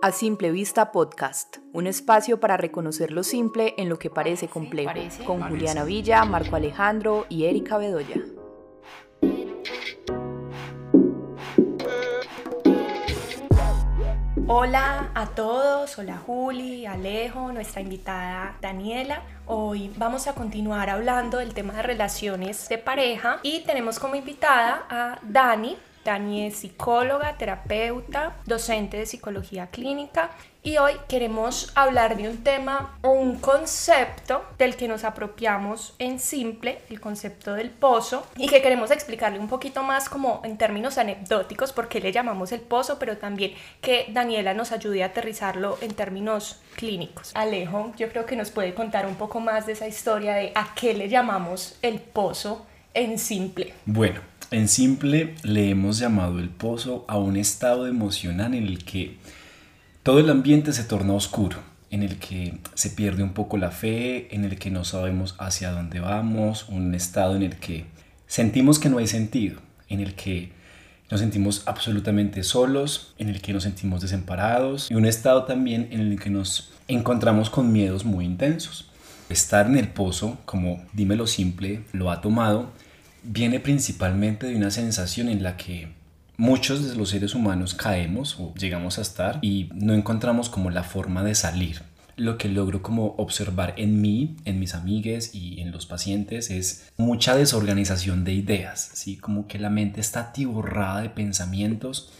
A Simple Vista Podcast, un espacio para reconocer lo simple en lo que parece complejo, con Juliana Villa, Marco Alejandro y Erika Bedoya. Hola a todos, hola Juli, Alejo, nuestra invitada Daniela. Hoy vamos a continuar hablando del tema de relaciones de pareja y tenemos como invitada a Dani, Dani es psicóloga, terapeuta, docente de psicología clínica y hoy queremos hablar de un tema o un concepto del que nos apropiamos en simple, el concepto del pozo, y que queremos explicarle un poquito más como en términos anecdóticos por qué le llamamos el pozo, pero también que Daniela nos ayude a aterrizarlo en términos clínicos. Alejo, yo creo que nos puede contar un poco más de esa historia de a qué le llamamos el pozo en simple. Bueno, en simple, le hemos llamado el pozo a un estado emocional en el que todo el ambiente se torna oscuro, en el que se pierde un poco la fe, en el que no sabemos hacia dónde vamos, un estado en el que sentimos que no hay sentido, en el que nos sentimos absolutamente solos, en el que nos sentimos desamparados y un estado también en el que nos encontramos con miedos muy intensos. Estar en el pozo, como dímelo simple, lo ha tomado, viene principalmente de una sensación en la que muchos de los seres humanos caemos o llegamos a estar y no encontramos como la forma de salir. Lo que logro como observar en mí, en mis amigues y en los pacientes es mucha desorganización de ideas, ¿sí? Como que la mente está atiborrada de pensamientos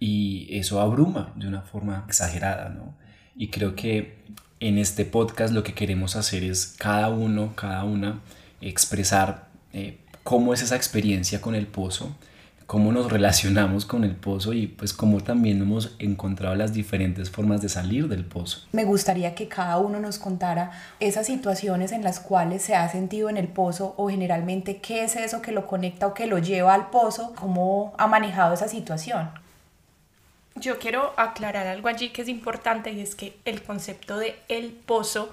y eso abruma de una forma exagerada, ¿no? Y creo que en este podcast lo que queremos hacer es cada uno, cada una, expresar eh, cómo es esa experiencia con el pozo, cómo nos relacionamos con el pozo y pues cómo también hemos encontrado las diferentes formas de salir del pozo. Me gustaría que cada uno nos contara esas situaciones en las cuales se ha sentido en el pozo o generalmente qué es eso que lo conecta o que lo lleva al pozo, cómo ha manejado esa situación. Yo quiero aclarar algo allí que es importante y es que el concepto de el pozo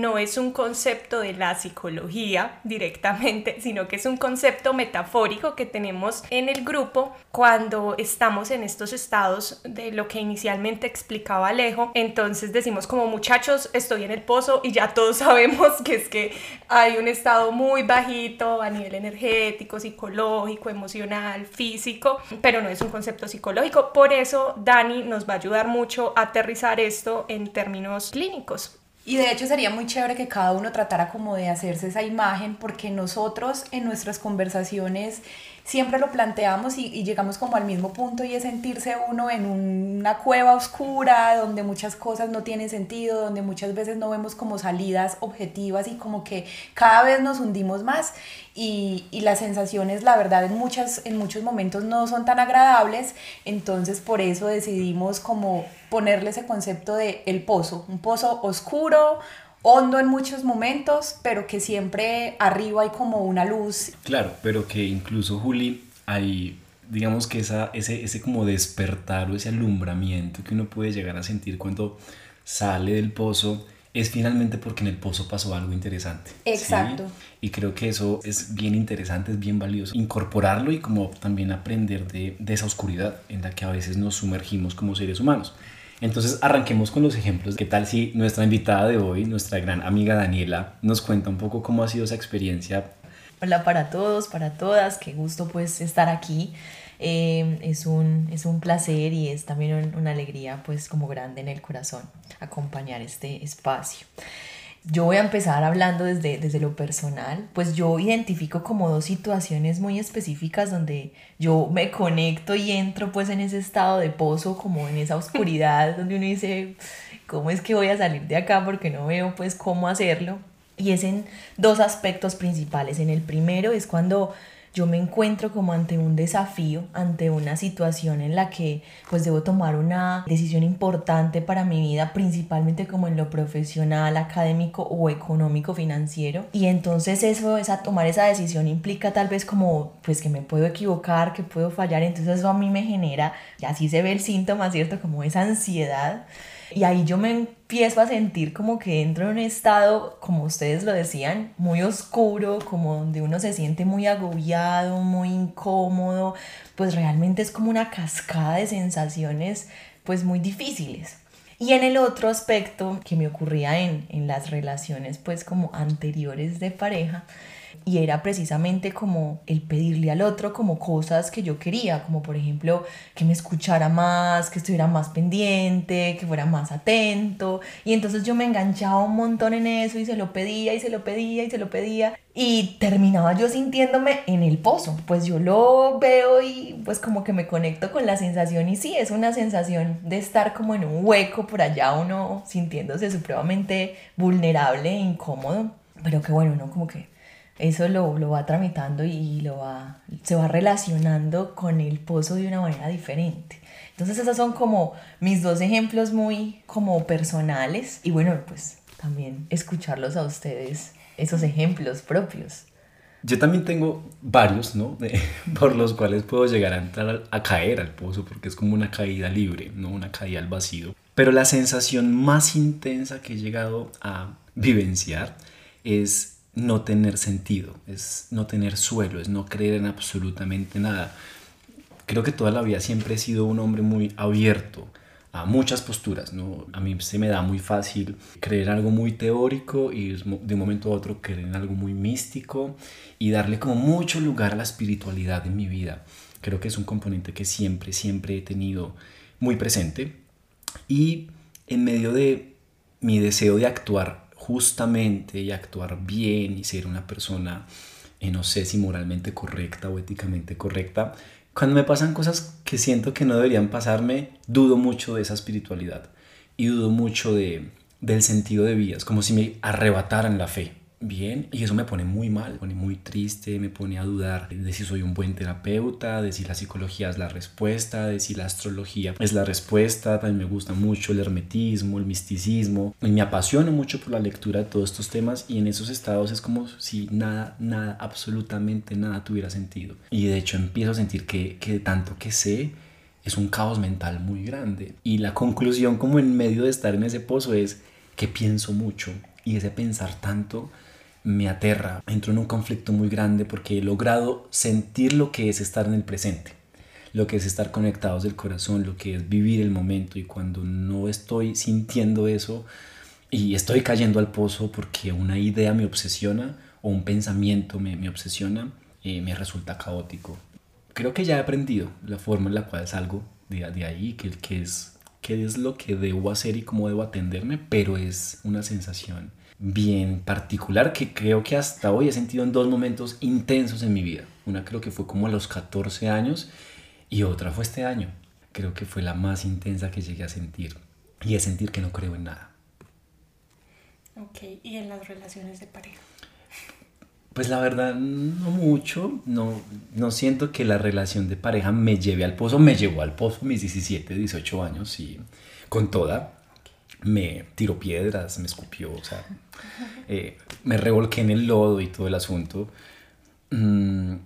no es un concepto de la psicología directamente, sino que es un concepto metafórico que tenemos en el grupo cuando estamos en estos estados de lo que inicialmente explicaba Alejo. Entonces decimos como muchachos, estoy en el pozo y ya todos sabemos que es que hay un estado muy bajito a nivel energético, psicológico, emocional, físico, pero no es un concepto psicológico. Por eso Dani nos va a ayudar mucho a aterrizar esto en términos clínicos. Y de hecho sería muy chévere que cada uno tratara como de hacerse esa imagen porque nosotros en nuestras conversaciones siempre lo planteamos y, llegamos como al mismo punto y es sentirse uno en una cueva oscura donde muchas cosas no tienen sentido, donde muchas veces no vemos como salidas objetivas y como que cada vez nos hundimos más. Y, y las sensaciones la verdad en, muchas, en muchos momentos no son tan agradables, entonces por eso decidimos como ponerle ese concepto de el pozo, un pozo oscuro, hondo en muchos momentos, pero que siempre arriba hay como una luz. Claro, pero que incluso Juli, hay, digamos que esa, ese, ese como despertar o ese alumbramiento que uno puede llegar a sentir cuando sale del pozo, es finalmente porque en el pozo pasó algo interesante. Exacto. Y creo que eso es bien interesante, es bien valioso. Incorporarlo y como también aprender de, de esa oscuridad en la que a veces nos sumergimos como seres humanos. Entonces arranquemos con los ejemplos. ¿Qué tal si nuestra invitada de hoy, nuestra gran amiga Daniela, nos cuenta un poco cómo ha sido esa experiencia? Hola para todos, para todas, qué gusto pues estar aquí. Eh, es, un, es un placer y es también una alegría pues como grande en el corazón acompañar este espacio. Yo voy a empezar hablando desde, desde lo personal, pues yo identifico como dos situaciones muy específicas donde yo me conecto y entro pues en ese estado de pozo, como en esa oscuridad donde uno dice, ¿cómo es que voy a salir de acá? Porque no veo pues cómo hacerlo. Y es en dos aspectos principales. En el primero es cuando yo me encuentro como ante un desafío, ante una situación en la que pues debo tomar una decisión importante para mi vida, principalmente como en lo profesional, académico o económico financiero. Y entonces eso, esa, tomar esa decisión implica tal vez como pues que me puedo equivocar, que puedo fallar, entonces eso a mí me genera, y así se ve el síntoma, ¿cierto? Como esa ansiedad y ahí yo me empiezo a sentir como que entro en un estado, como ustedes lo decían, muy oscuro, como donde uno se siente muy agobiado, muy incómodo, pues realmente es como una cascada de sensaciones pues muy difíciles. Y en el otro aspecto que me ocurría en, en las relaciones pues como anteriores de pareja, y era precisamente como el pedirle al otro como cosas que yo quería, como por ejemplo que me escuchara más, que estuviera más pendiente, que fuera más atento. Y entonces yo me enganchaba un montón en eso y se lo pedía y se lo pedía y se lo pedía y terminaba yo sintiéndome en el pozo, pues yo lo veo y pues como que me conecto con la sensación y sí, es una sensación de estar como en un hueco por allá uno sintiéndose supremamente vulnerable e incómodo, pero que bueno, uno como que eso lo, lo, va tramitando y lo va, se va relacionando con el pozo de una manera diferente. Entonces esos son como mis dos ejemplos muy como personales y bueno, pues también escucharlos a ustedes, esos ejemplos propios. Yo también tengo varios, ¿no? por los cuales puedo llegar a entrar a, a caer al pozo porque es como una caída libre, no una caída al vacío. Pero la sensación más intensa que he llegado a vivenciar es no tener sentido, es no tener suelo, es no creer en absolutamente nada. Creo que toda la vida siempre he sido un hombre muy abierto a muchas posturas, ¿no? A mí se me da muy fácil creer algo muy teórico y de un momento a otro creer en algo muy místico y darle como mucho lugar a la espiritualidad en mi vida. Creo que es un componente que siempre, siempre he tenido muy presente y en medio de mi deseo de actuar justamente y actuar bien y ser una persona, eh, no sé si moralmente correcta o éticamente correcta, cuando me pasan cosas que siento que no deberían pasarme, dudo mucho de esa espiritualidad y dudo mucho de, del sentido de vida. Es como si me arrebataran la fe bien y eso me pone muy mal, me pone muy triste, me pone a dudar de si soy un buen terapeuta, de si la psicología es la respuesta, de si la astrología es la respuesta, también me gusta mucho el hermetismo, el misticismo y me apasiona mucho por la lectura de todos estos temas y en esos estados es como si nada, nada, absolutamente nada tuviera sentido. Y de hecho empiezo a sentir que, que tanto que sé es un caos mental muy grande. Y la conclusión como en medio de estar en ese pozo es que pienso mucho y ese pensar tanto me aterra, entro en un conflicto muy grande porque he logrado sentir lo que es estar en el presente, lo que es estar conectados del corazón, lo que es vivir el momento y cuando no estoy sintiendo eso y estoy cayendo al pozo porque una idea me obsesiona o un pensamiento me, me obsesiona, eh, me resulta caótico. Creo que ya he aprendido la forma en la cual salgo de, de ahí, que, es qué es lo que debo hacer y cómo debo atenderme, pero es una sensación bien particular que creo que hasta hoy he sentido en dos momentos intensos en mi vida. Una creo que fue como a los 14 años y otra fue este año. Creo que fue la más intensa que llegué a sentir y es sentir que no creo en nada. Ok, ¿y en las relaciones de pareja? Pues la verdad, no mucho. No, no siento que la relación de pareja me lleve al pozo. Me llevó al pozo mis 17, 18 años y con toda me tiró piedras, me escupió, o sea, eh, me revolqué en el lodo y todo el asunto. Mm,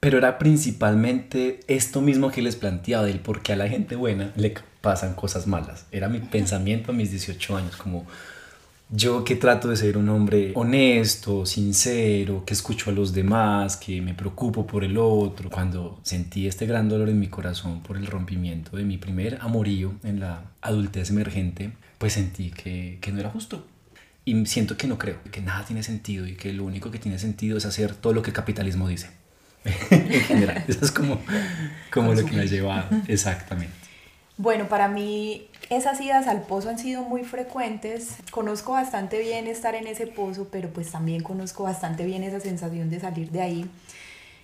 pero era principalmente esto mismo que les planteaba del por qué a la gente buena le pasan cosas malas. Era mi pensamiento a mis 18 años, como yo que trato de ser un hombre honesto, sincero, que escucho a los demás, que me preocupo por el otro. Cuando sentí este gran dolor en mi corazón por el rompimiento de mi primer amorío en la adultez emergente, pues sentí que, que no era justo. Y siento que no creo, que nada tiene sentido y que lo único que tiene sentido es hacer todo lo que el capitalismo dice. en general, eso es como, como lo que me ha llevado, exactamente. Bueno, para mí esas idas al pozo han sido muy frecuentes. Conozco bastante bien estar en ese pozo, pero pues también conozco bastante bien esa sensación de salir de ahí.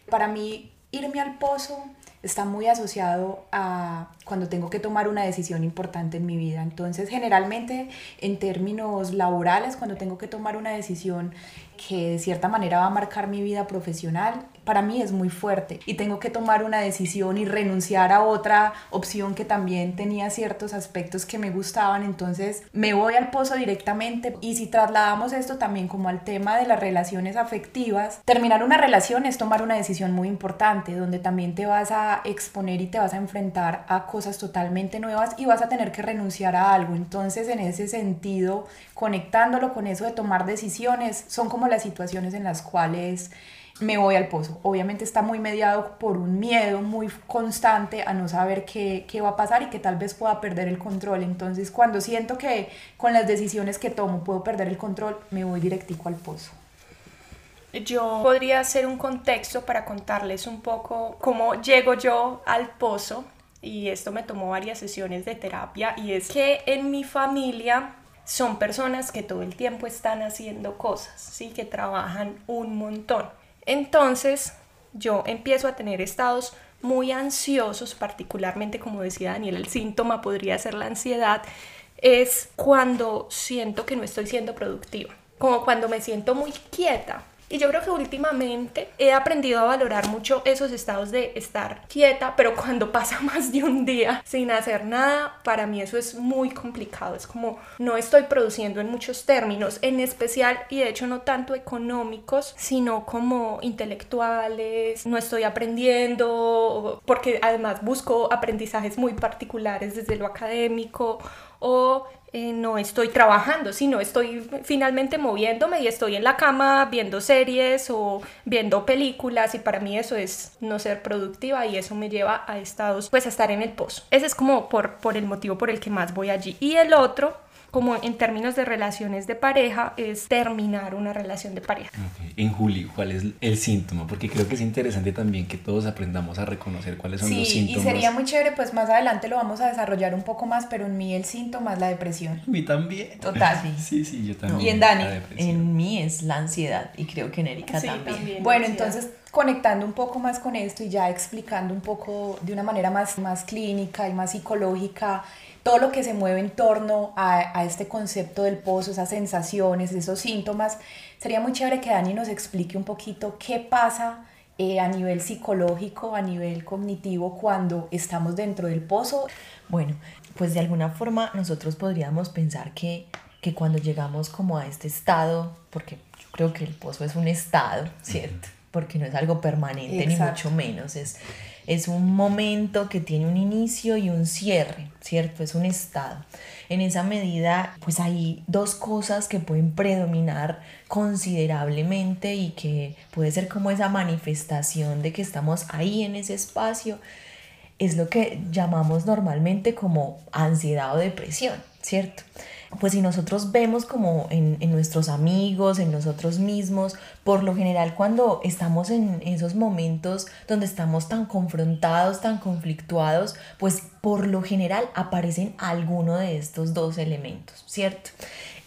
Para mí, irme al pozo está muy asociado a cuando tengo que tomar una decisión importante en mi vida. Entonces, generalmente en términos laborales, cuando tengo que tomar una decisión que de cierta manera va a marcar mi vida profesional, para mí es muy fuerte y tengo que tomar una decisión y renunciar a otra opción que también tenía ciertos aspectos que me gustaban, entonces me voy al pozo directamente y si trasladamos esto también como al tema de las relaciones afectivas, terminar una relación es tomar una decisión muy importante donde también te vas a exponer y te vas a enfrentar a cosas totalmente nuevas y vas a tener que renunciar a algo, entonces en ese sentido, conectándolo con eso de tomar decisiones, son como las situaciones en las cuales me voy al pozo. Obviamente está muy mediado por un miedo muy constante a no saber qué, qué, va a pasar y que tal vez pueda perder el control. Entonces cuando siento que con las decisiones que tomo puedo perder el control, me voy directico al pozo. Yo podría hacer un contexto para contarles un poco cómo llego yo al pozo y esto me tomó varias sesiones de terapia y es que en mi familia son personas que todo el tiempo están haciendo cosas, ¿sí? que trabajan un montón. Entonces yo empiezo a tener estados muy ansiosos, particularmente como decía Daniel, el síntoma podría ser la ansiedad, es cuando siento que no estoy siendo productiva, como cuando me siento muy quieta, y yo creo que últimamente he aprendido a valorar mucho esos estados de estar quieta, pero cuando pasa más de un día sin hacer nada, para mí eso es muy complicado. Es como no estoy produciendo en muchos términos, en especial y de hecho no tanto económicos, sino como intelectuales. No estoy aprendiendo porque además busco aprendizajes muy particulares desde lo académico o eh, no estoy trabajando, sino estoy finalmente moviéndome y estoy en la cama viendo series o viendo películas y para mí eso es no ser productiva y eso me lleva a estados, pues a estar en el pozo. Ese es como por, por el motivo por el que más voy allí. Y el otro como en términos de relaciones de pareja, es terminar una relación de pareja. En Juli, ¿cuál es el síntoma? Porque creo que es interesante también que todos aprendamos a reconocer cuáles son los síntomas. Y sería muy chévere, pues más adelante lo vamos a desarrollar un poco más, pero en mí el síntoma es la depresión. En mí también. Total. Sí, sí, yo también. ¿Y en Dani? En mí es la ansiedad y creo que en Erika también. Bueno, entonces conectando un poco más con esto y ya explicando un poco de una manera más, más clínica y más psicológica todo lo que se mueve en torno a, este concepto del pozo, esas sensaciones, esos síntomas. Sería muy chévere que Dani nos explique un poquito qué pasa eh, a nivel psicológico, a nivel cognitivo, cuando estamos dentro del pozo. Bueno, pues de alguna forma nosotros podríamos pensar que, que cuando llegamos como a este estado, porque yo creo que el pozo es un estado, ¿cierto? Porque no es algo permanente, ni mucho menos, es es un momento que tiene un inicio y un cierre, ¿cierto? Es un estado. En esa medida, pues hay dos cosas que pueden predominar considerablemente y que puede ser como esa manifestación de que estamos ahí en ese espacio. Es lo que llamamos normalmente como ansiedad o depresión, ¿cierto? Pues si nosotros vemos como en, nuestros amigos, en nosotros mismos, por lo general cuando estamos en esos momentos donde estamos tan confrontados, tan conflictuados, pues por lo general aparecen alguno de estos dos elementos, ¿cierto?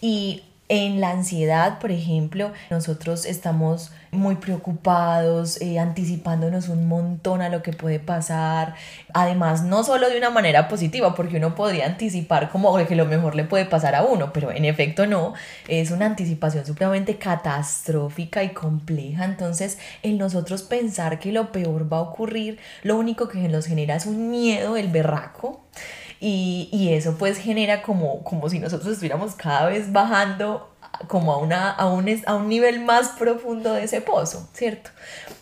Y en la ansiedad, por ejemplo, nosotros estamos muy preocupados, eh, anticipándonos un montón a lo que puede pasar. Además, no solo de una manera positiva, porque uno podría anticipar como que lo mejor le puede pasar a uno, pero en efecto no. Es una anticipación supremamente catastrófica y compleja. Entonces, en nosotros pensar que lo peor va a ocurrir, lo único que nos genera es un miedo, el berraco. Y, y, eso pues genera como, como si nosotros estuviéramos cada vez bajando como a, una, a, un, a un nivel más profundo de ese pozo, ¿cierto?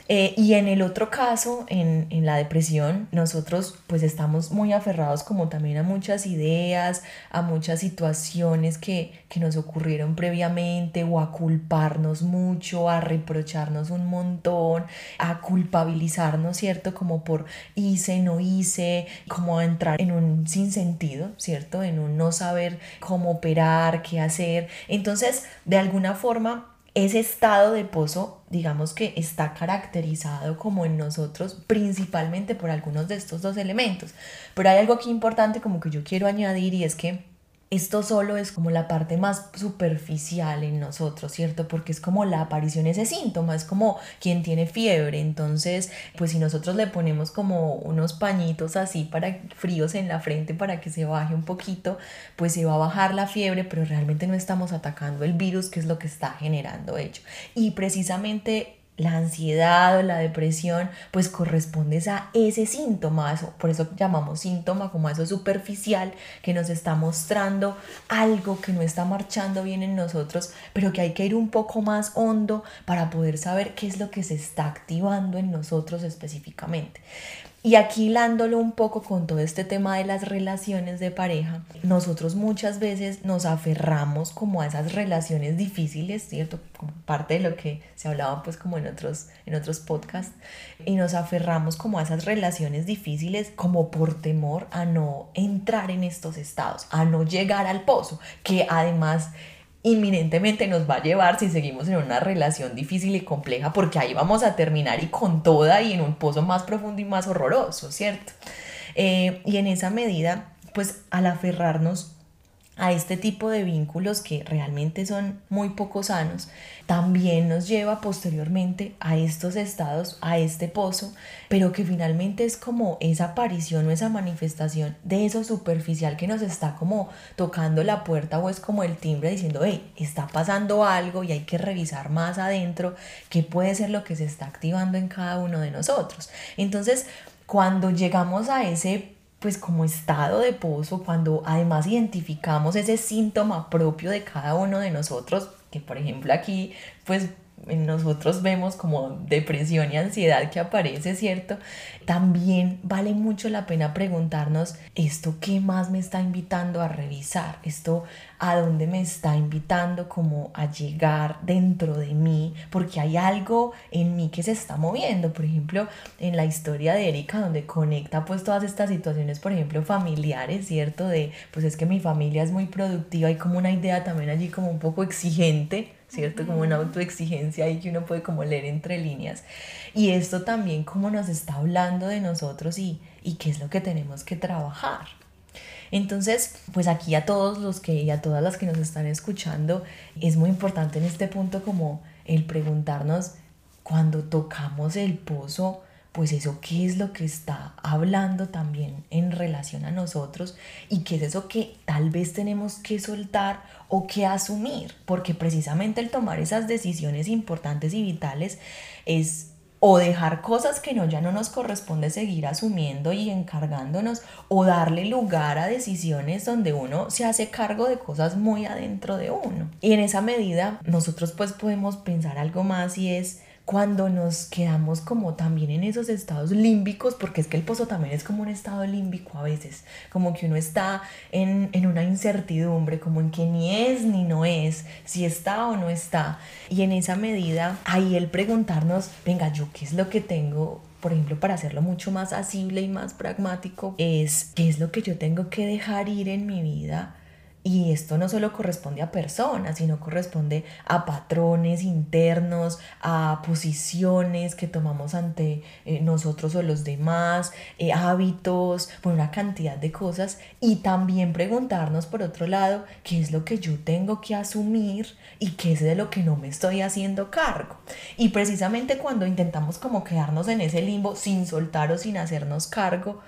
Eh, y en el otro caso, en, en, la depresión, nosotros pues estamos muy aferrados como también a muchas ideas, a muchas situaciones que, que nos ocurrieron previamente o a culparnos mucho, a reprocharnos un montón, a culpabilizarnos, ¿cierto? Como por hice, no hice, como a entrar en un sinsentido, ¿cierto? En un no saber cómo operar, qué hacer. Entonces, de alguna forma, ese estado de pozo, digamos que está caracterizado como en nosotros principalmente por algunos de estos dos elementos. Pero hay algo aquí importante como que yo quiero añadir y es que esto solo es como la parte más superficial en nosotros, ¿cierto? Porque es como la aparición ese síntoma, es como quien tiene fiebre. Entonces, pues si nosotros le ponemos como unos pañitos así para fríos en la frente para que se baje un poquito, pues se va a bajar la fiebre, pero realmente no estamos atacando el virus, que es lo que está generando ello. Y precisamente la ansiedad o la depresión, pues corresponde a ese síntoma, por eso llamamos síntoma como eso superficial que nos está mostrando algo que no está marchando bien en nosotros, pero que hay que ir un poco más hondo para poder saber qué es lo que se está activando en nosotros específicamente. Y aquí hilándolo un poco con todo este tema de las relaciones de pareja, nosotros muchas veces nos aferramos como a esas relaciones difíciles, ¿cierto? Parte de lo que se hablaba pues como en otros, en otros podcasts, y nos aferramos como a esas relaciones difíciles como por temor a no entrar en estos estados, a no llegar al pozo, que además inminentemente nos va a llevar si seguimos en una relación difícil y compleja, porque ahí vamos a terminar y con toda y en un pozo más profundo y más horroroso, ¿cierto? Eh, y en esa medida, pues al aferrarnos a este tipo de vínculos que realmente son muy poco sanos, también nos lleva posteriormente a estos estados, a este pozo, pero que finalmente es como esa aparición o esa manifestación de eso superficial que nos está como tocando la puerta o es como el timbre diciendo, hey, está pasando algo y hay que revisar más adentro qué puede ser lo que se está activando en cada uno de nosotros. Entonces, cuando llegamos a ese pues como estado de pozo, cuando además identificamos ese síntoma propio de cada uno de nosotros, que por ejemplo aquí pues nosotros vemos como depresión y ansiedad que aparece, ¿cierto? También vale mucho la pena preguntarnos, ¿esto qué más me está invitando a revisar? ¿Esto a dónde me está invitando como a llegar dentro de mí? Porque hay algo en mí que se está moviendo. Por ejemplo, en la historia de Erika, donde conecta pues todas estas situaciones, por ejemplo, familiares, ¿cierto? De, pues es que mi familia es muy productiva y como una idea también allí como un poco exigente ¿cierto? Como una autoexigencia ahí que uno puede como leer entre líneas. Y esto también como nos está hablando de nosotros y, y qué es lo que tenemos que trabajar. Entonces, pues aquí a todos los que y a todas las que nos están escuchando, es muy importante en este punto como el preguntarnos cuando tocamos el pozo, pues eso qué es lo que está hablando también en relación a nosotros y qué es eso que tal vez tenemos que soltar o que asumir, porque precisamente el tomar esas decisiones importantes y vitales es o dejar cosas que no ya no nos corresponde seguir asumiendo y encargándonos o darle lugar a decisiones donde uno se hace cargo de cosas muy adentro de uno. Y en esa medida nosotros pues podemos pensar algo más y es cuando nos quedamos como también en esos estados límbicos, porque es que el pozo también es como un estado límbico a veces, como que uno está en, en, una incertidumbre, como en que ni es ni no es, si está o no está. Y en esa medida, ahí el preguntarnos, venga, yo qué es lo que tengo por ejemplo, para hacerlo mucho más asible y más pragmático, es qué es lo que yo tengo que dejar ir en mi vida y esto no solo corresponde a personas, sino corresponde a patrones internos, a posiciones que tomamos ante eh, nosotros o los demás, eh, hábitos, por una cantidad de cosas. Y también preguntarnos, por otro lado, qué es lo que yo tengo que asumir y qué es de lo que no me estoy haciendo cargo. Y precisamente cuando intentamos como quedarnos en ese limbo sin soltar o sin hacernos cargo,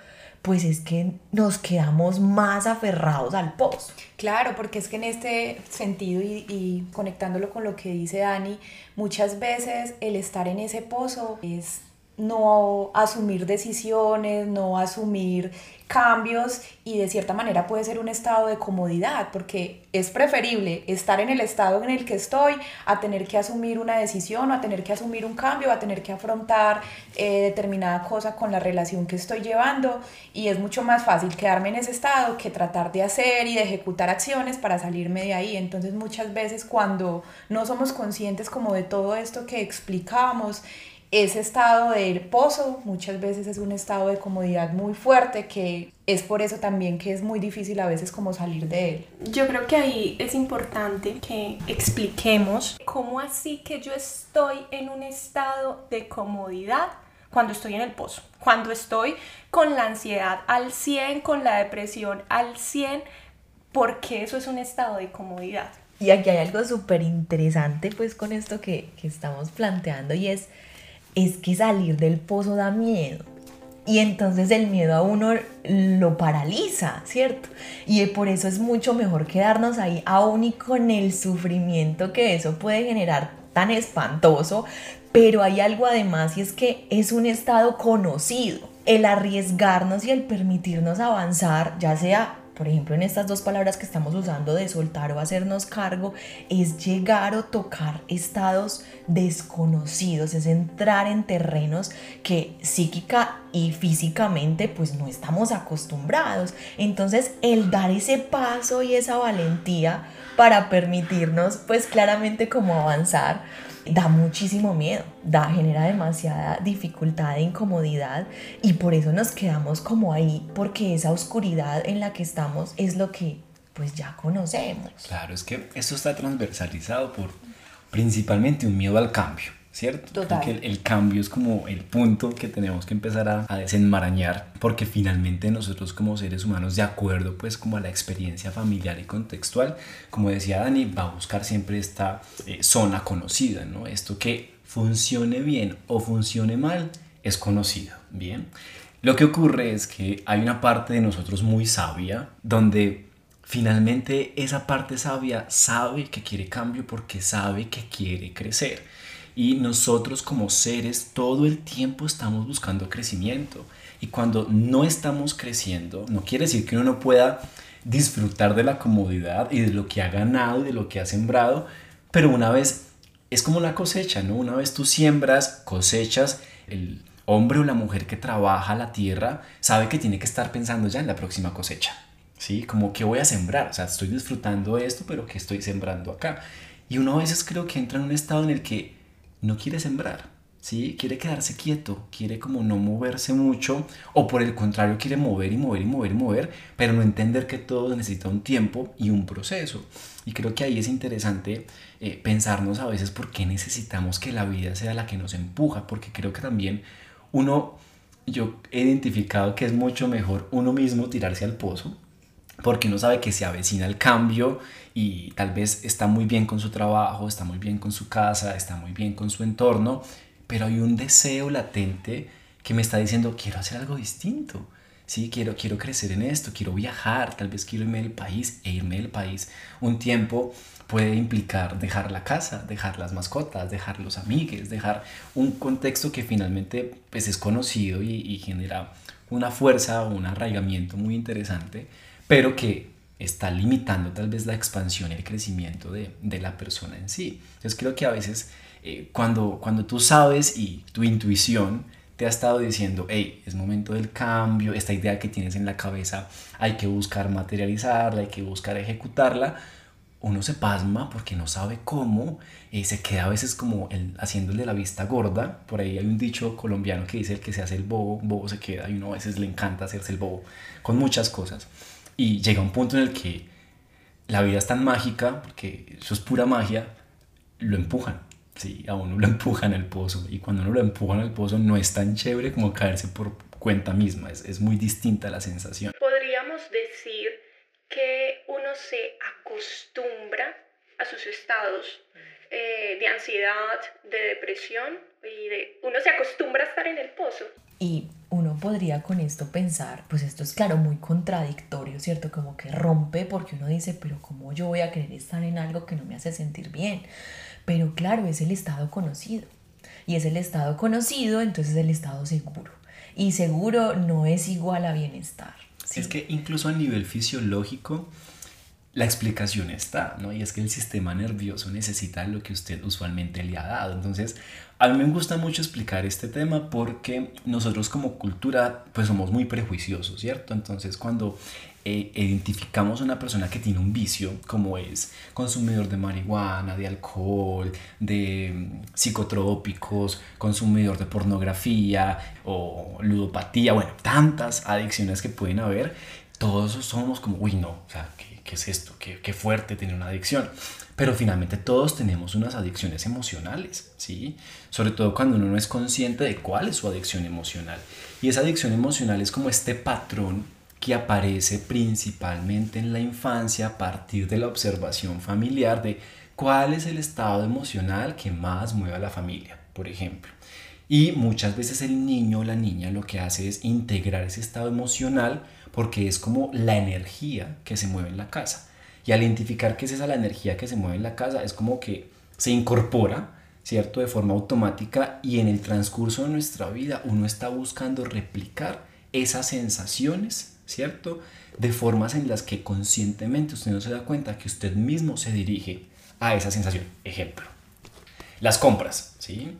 pues es que nos quedamos más aferrados al pozo. Claro, porque es que en este sentido y, y, conectándolo con lo que dice Dani, muchas veces el estar en ese pozo es no asumir decisiones, no asumir cambios y de cierta manera puede ser un estado de comodidad porque es preferible estar en el estado en el que estoy a tener que asumir una decisión o a tener que asumir un cambio, a tener que afrontar eh, determinada cosa con la relación que estoy llevando y es mucho más fácil quedarme en ese estado que tratar de hacer y de ejecutar acciones para salirme de ahí. Entonces muchas veces cuando no somos conscientes como de todo esto que explicamos, ese estado del pozo muchas veces es un estado de comodidad muy fuerte que es por eso también que es muy difícil a veces como salir de él. Yo creo que ahí es importante que expliquemos cómo así que yo estoy en un estado de comodidad cuando estoy en el pozo, cuando estoy con la ansiedad al 100, con la depresión al 100, porque eso es un estado de comodidad. Y aquí hay algo súper interesante pues con esto que, que estamos planteando y es es que salir del pozo da miedo. Y entonces el miedo a uno lo paraliza, ¿cierto? Y por eso es mucho mejor quedarnos ahí aún y con el sufrimiento que eso puede generar tan espantoso. Pero hay algo además y es que es un estado conocido. El arriesgarnos y el permitirnos avanzar, ya sea por ejemplo, en estas dos palabras que estamos usando de soltar o hacernos cargo, es llegar o tocar estados desconocidos, es entrar en terrenos que psíquica y físicamente pues no estamos acostumbrados. Entonces el dar ese paso y esa valentía para permitirnos pues claramente como avanzar da muchísimo miedo, da, genera demasiada dificultad e incomodidad y por eso nos quedamos como ahí porque esa oscuridad en la que estamos es lo que pues ya conocemos. Claro, es que esto está transversalizado por principalmente un miedo al cambio. ¿Cierto? Total. Creo que el, cambio es como el punto que tenemos que empezar a, a, desenmarañar, porque finalmente nosotros como seres humanos, de acuerdo pues como a la experiencia familiar y contextual, como decía Dani, va a buscar siempre esta eh, zona conocida, ¿no? Esto que funcione bien o funcione mal es conocido, ¿bien? Lo que ocurre es que hay una parte de nosotros muy sabia donde finalmente esa parte sabia sabe que quiere cambio porque sabe que quiere crecer y nosotros como seres todo el tiempo estamos buscando crecimiento. Y cuando no estamos creciendo, no quiere decir que uno no pueda disfrutar de la comodidad y de lo que ha ganado y de lo que ha sembrado, pero una vez es como la cosecha, ¿no? Una vez tú siembras, cosechas, el hombre o la mujer que trabaja la tierra sabe que tiene que estar pensando ya en la próxima cosecha, ¿sí? Como que voy a sembrar, o sea, estoy disfrutando esto, pero que estoy sembrando acá. Y uno a veces creo que entra en un estado en el que no quiere sembrar, ¿sí? Quiere quedarse quieto, quiere como no moverse mucho, o por el contrario quiere mover y mover y mover y mover, pero no entender que todo necesita un tiempo y un proceso. Y creo que ahí es interesante eh, pensarnos a veces por qué necesitamos que la vida sea la que nos empuja, porque creo que también uno, yo he identificado que es mucho mejor uno mismo tirarse al pozo, porque uno sabe que se avecina el cambio y tal vez está muy bien con su trabajo, está muy bien con su casa, está muy bien con su entorno, pero hay un deseo latente que me está diciendo, quiero hacer algo distinto. Sí, quiero, quiero crecer en esto, quiero viajar, tal vez quiero irme del país e irme del país un tiempo puede implicar dejar la casa, dejar las mascotas, dejar los amigos, dejar un contexto que finalmente pues, es conocido y, y genera una fuerza o un arraigamiento muy interesante, pero que está limitando tal vez la expansión y el crecimiento de, de la persona en sí. Entonces creo que a veces eh, cuando, cuando tú sabes y tu intuición te ha estado diciendo, hey, es momento del cambio, esta idea que tienes en la cabeza hay que buscar materializarla, hay que buscar ejecutarla, uno se pasma porque no sabe cómo, y se queda a veces como el, haciéndole la vista gorda. Por ahí hay un dicho colombiano que dice el que se hace el bobo, bobo se queda, y uno a veces le encanta hacerse el bobo con muchas cosas. Y llega un punto en el que la vida es tan mágica, porque eso es pura magia, lo empujan. Sí, a uno lo empujan al pozo. Y cuando uno lo empujan al pozo no es tan chévere como caerse por cuenta misma. Es, es muy distinta la sensación. Podríamos decir que uno se acostumbra a sus estados eh, de ansiedad, de depresión y de, uno se acostumbra a estar en el pozo. Y uno podría con esto pensar, pues esto es claro, muy contradictorio, ¿cierto? Como que rompe porque uno dice, pero ¿cómo yo voy a querer estar en algo que no me hace sentir bien? Pero claro, es el estado conocido. Y es el estado conocido, entonces es el estado seguro. Y seguro no es igual a bienestar. Es que incluso a nivel fisiológico, la explicación está, ¿no? Y es que el sistema nervioso necesita lo que usted usualmente le ha dado. Entonces, a mí me gusta mucho explicar este tema porque nosotros como cultura pues somos muy prejuiciosos, ¿cierto? Entonces cuando eh, identificamos a una persona que tiene un vicio, como es consumidor de marihuana, de alcohol, de mm, psicotrópicos, consumidor de pornografía o ludopatía, bueno, tantas adicciones que pueden haber, todos somos como, uy, no, o sea, ¿qué, qué es esto? ¿Qué, ¿Qué fuerte tener una adicción? Pero finalmente todos tenemos unas adicciones emocionales, ¿sí? Sobre todo cuando uno no es consciente de cuál es su adicción emocional. Y esa adicción emocional es como este patrón que aparece principalmente en la infancia a partir de la observación familiar de cuál es el estado emocional que más mueve a la familia, por ejemplo. Y muchas veces el niño o la niña lo que hace es integrar ese estado emocional porque es como la energía que se mueve en la casa. Y al identificar que es esa la energía que se mueve en la casa, es como que se incorpora, ¿cierto? De forma automática y en el transcurso de nuestra vida uno está buscando replicar esas sensaciones, ¿cierto? De formas en las que conscientemente usted no se da cuenta que usted mismo se dirige a esa sensación. Ejemplo, las compras, ¿sí?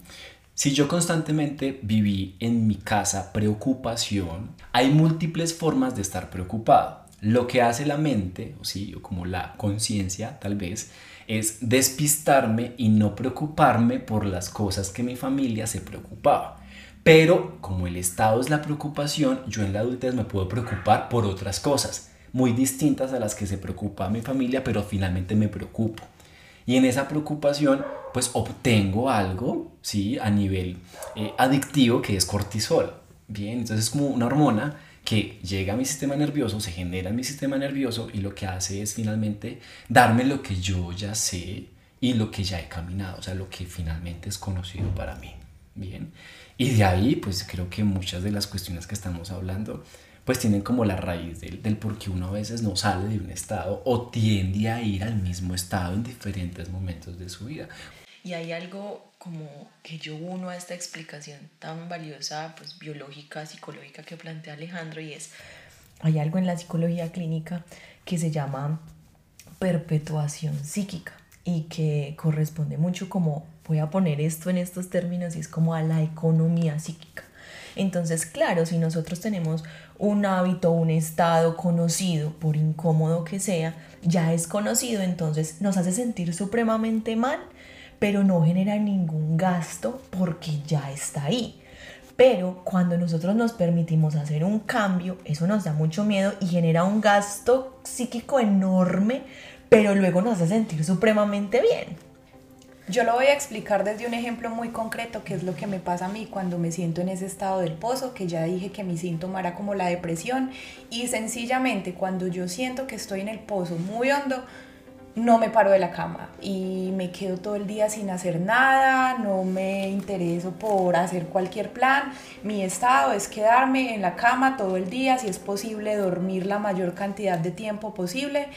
Si yo constantemente viví en mi casa preocupación, hay múltiples formas de estar preocupado. Lo que hace la mente, o sí, o como la conciencia tal vez, es despistarme y no preocuparme por las cosas que mi familia se preocupaba. Pero como el estado es la preocupación, yo en la adultez me puedo preocupar por otras cosas, muy distintas a las que se preocupa mi familia, pero finalmente me preocupo. Y en esa preocupación, pues obtengo algo, ¿sí? A nivel eh, adictivo que es cortisol. Bien, entonces es como una hormona que llega a mi sistema nervioso, se genera en mi sistema nervioso y lo que hace es finalmente darme lo que yo ya sé y lo que ya he caminado, o sea, lo que finalmente es conocido para mí. Bien, y de ahí, pues creo que muchas de las cuestiones que estamos hablando, pues tienen como la raíz del, del por qué uno a veces no sale de un estado o tiende a ir al mismo estado en diferentes momentos de su vida. Y hay algo como que yo uno a esta explicación tan valiosa, pues biológica, psicológica que plantea Alejandro y es, hay algo en la psicología clínica que se llama perpetuación psíquica y que corresponde mucho como, voy a poner esto en estos términos y es como a la economía psíquica. Entonces, claro, si nosotros tenemos un hábito, un estado conocido, por incómodo que sea, ya es conocido, entonces nos hace sentir supremamente mal, pero no genera ningún gasto porque ya está ahí. Pero cuando nosotros nos permitimos hacer un cambio, eso nos da mucho miedo y genera un gasto psíquico enorme, pero luego nos hace sentir supremamente bien. Yo lo voy a explicar desde un ejemplo muy concreto, que es lo que me pasa a mí cuando me siento en ese estado del pozo, que ya dije que mi síntoma era como la depresión, y sencillamente cuando yo siento que estoy en el pozo muy hondo, no me paro de la cama y me quedo todo el día sin hacer nada, no me intereso por hacer cualquier plan. Mi estado es quedarme en la cama todo el día, si es posible dormir la mayor cantidad de tiempo posible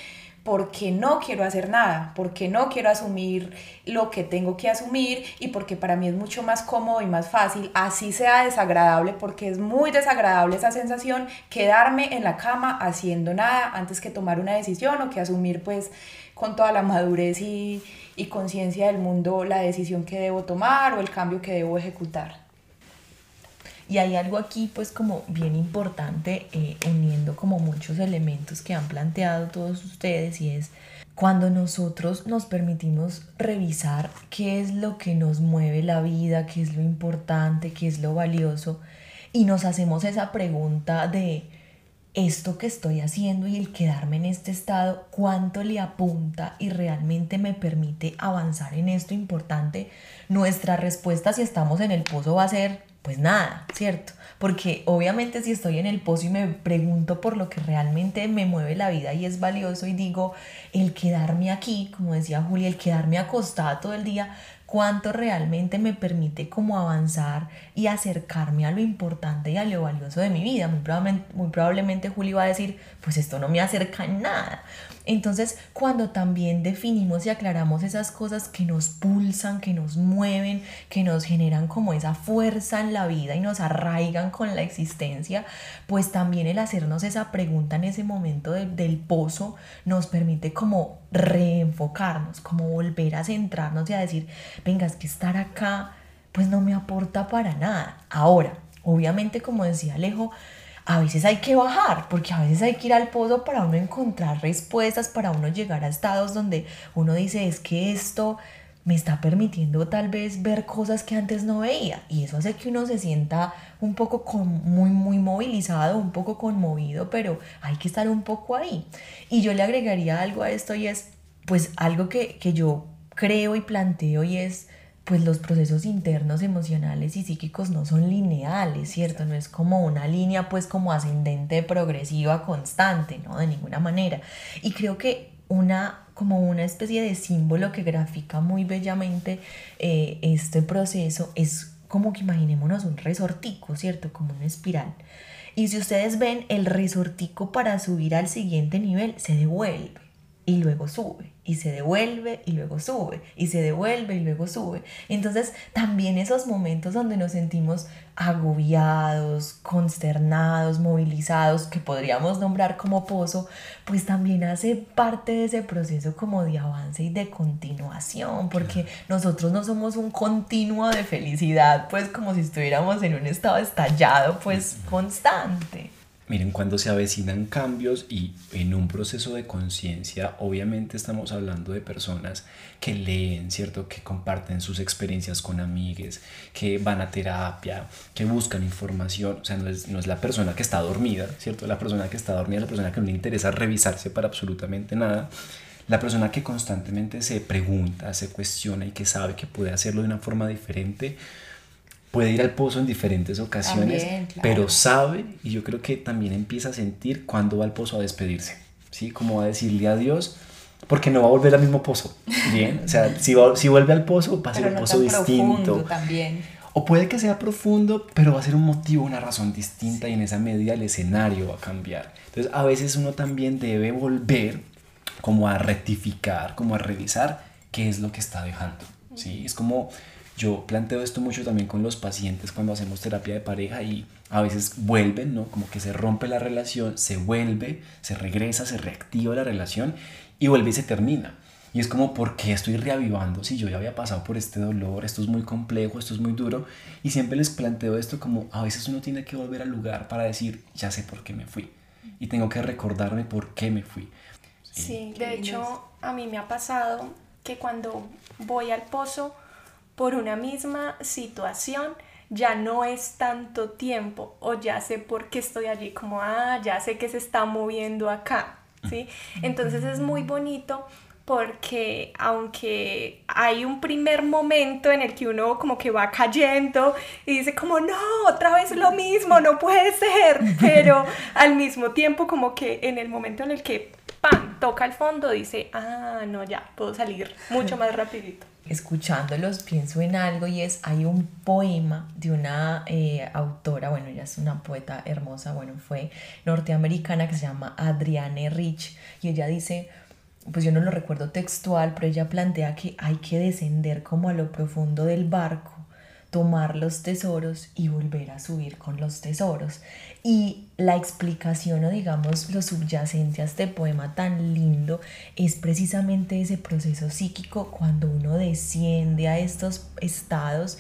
porque no quiero hacer nada, porque no quiero asumir lo que tengo que asumir y porque para mí es mucho más cómodo y más fácil, así sea desagradable, porque es muy desagradable esa sensación, quedarme en la cama haciendo nada antes que tomar una decisión o que asumir pues con toda la madurez y, y conciencia del mundo la decisión que debo tomar o el cambio que debo ejecutar. Y hay algo aquí pues como bien importante, eh, uniendo como muchos elementos que han planteado todos ustedes y es cuando nosotros nos permitimos revisar qué es lo que nos mueve la vida, qué es lo importante, qué es lo valioso y nos hacemos esa pregunta de esto que estoy haciendo y el quedarme en este estado, cuánto le apunta y realmente me permite avanzar en esto importante, nuestra respuesta si estamos en el pozo va a ser pues nada, ¿cierto? Porque obviamente si estoy en el pozo y me pregunto por lo que realmente me mueve la vida y es valioso y digo, el quedarme aquí, como decía Julia, el quedarme acostada todo el día, cuánto realmente me permite como avanzar y acercarme a lo importante y a lo valioso de mi vida. Muy probablemente, muy probablemente va a decir, pues esto no me acerca en nada. Entonces, cuando también definimos y aclaramos esas cosas que nos pulsan, que nos mueven, que nos generan como esa fuerza en la vida y nos arraigan con la existencia, pues también el hacernos esa pregunta en ese momento del pozo nos permite como reenfocarnos, como volver a centrarnos y a decir, venga, es que estar acá pues no me aporta para nada. Ahora, obviamente como decía Alejo, a veces hay que bajar, porque a veces hay que ir al pozo para uno encontrar respuestas, para uno llegar a estados donde uno dice, es que esto me está permitiendo tal vez ver cosas que antes no veía y eso hace que uno se sienta un poco con, muy muy movilizado, un poco conmovido, pero hay que estar un poco ahí. Y yo le agregaría algo a esto y es pues algo que, que yo creo y planteo y es pues los procesos internos emocionales y psíquicos no son lineales, ¿cierto? No es como una línea pues como ascendente, progresiva, constante, ¿no? De ninguna manera. Y creo que una como una especie de símbolo que grafica muy bellamente eh, este proceso es como que imaginémonos un resortico, ¿cierto? Como una espiral. Y si ustedes ven, el resortico para subir al siguiente nivel se devuelve y luego sube y se devuelve y luego sube y se devuelve y luego sube. Entonces también esos momentos donde nos sentimos agobiados, consternados, movilizados, que podríamos nombrar como pozo, pues también hace parte de ese proceso como de avance y de continuación, porque nosotros no somos un continuo de felicidad, pues como si estuviéramos en un estado estallado, pues constante. Miren, cuando se avecinan cambios y en un proceso de conciencia, obviamente estamos hablando de personas que leen, ¿cierto? Que comparten sus experiencias con amigues, que van a terapia, que buscan información. O sea, no es, no es la persona que está dormida, ¿cierto? La persona que está dormida la persona que no le interesa revisarse para absolutamente nada. La persona que constantemente se pregunta, se cuestiona y que sabe que puede hacerlo de una forma diferente puede ir al pozo en diferentes ocasiones, pero sabe, y yo creo que también empieza a sentir cuándo va al pozo a despedirse, ¿sí? Como va a decirle adiós, porque no va a volver al mismo pozo, ¿bien? O sea, si, si vuelve al pozo, va a ser un pozo distinto. También. O puede que sea profundo, pero va a ser un motivo, una razón distinta y en esa medida el escenario va a cambiar. Entonces, a veces uno también debe volver como a rectificar, como a revisar qué es lo que está dejando, ¿sí? Es como yo planteo esto mucho también con los pacientes cuando hacemos terapia de pareja y a veces vuelven, ¿no? Como que se rompe la relación, se vuelve, se regresa, se reactiva la relación y vuelve y se termina. Y es como, ¿por qué estoy reavivando si yo ya había pasado por este dolor? Esto es muy complejo, esto es muy duro. Y siempre les planteo esto como, a veces uno tiene que volver al lugar para decir, ya sé por qué me fui. Y tengo que recordarme por qué me fui. Sí, de hecho, a mí me ha pasado que cuando voy al pozo, por una misma situación, ya no es tanto tiempo o ya sé por qué estoy allí, como, ah, ya sé que se está moviendo acá, ¿sí? Entonces es muy bonito porque aunque hay un primer momento en el que uno como que va cayendo y dice como no, otra vez lo mismo, no puede ser, pero al mismo tiempo como que en el momento en el que. Toca el fondo dice, ah, no, ya, puedo salir mucho más rapidito escuchándolos pienso en algo y es, hay un poema de una eh, autora, bueno, ella es una poeta hermosa, bueno, fue norteamericana que se llama Adrienne Rich y ella dice, pues yo no lo recuerdo textual, pero ella plantea que hay que descender como a lo profundo del barco tomar los tesoros y volver a subir con los tesoros. Y la explicación o digamos lo subyacente a este poema tan lindo es precisamente ese proceso psíquico cuando uno desciende a estos estados,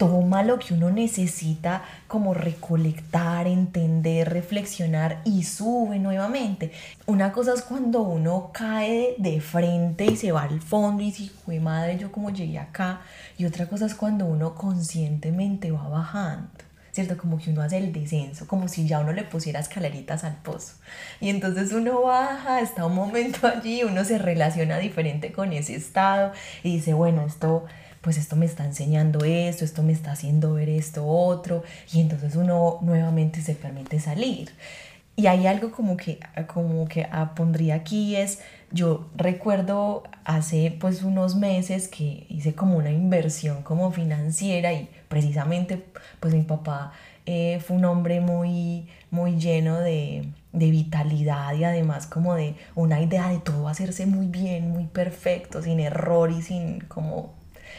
toma lo que uno necesita como recolectar, entender, reflexionar y sube nuevamente. Una cosa es cuando uno cae de frente y se va al fondo y dice, fue madre, yo como llegué acá. Y otra cosa es cuando uno conscientemente va bajando. ¿cierto? Como que uno hace el descenso, como si ya uno le pusiera escaleritas al pozo. Y entonces uno baja, está un momento allí, uno se relaciona diferente con ese estado y dice, bueno, esto pues esto me está enseñando esto, esto me está haciendo ver esto otro, y entonces uno nuevamente se permite salir. Y hay algo como que, como que pondría aquí es, yo recuerdo hace pues unos meses que hice como una inversión como financiera y precisamente pues mi papá eh, fue un hombre muy, muy lleno de, de vitalidad y además como de una idea de todo hacerse muy bien, muy perfecto, sin error y sin como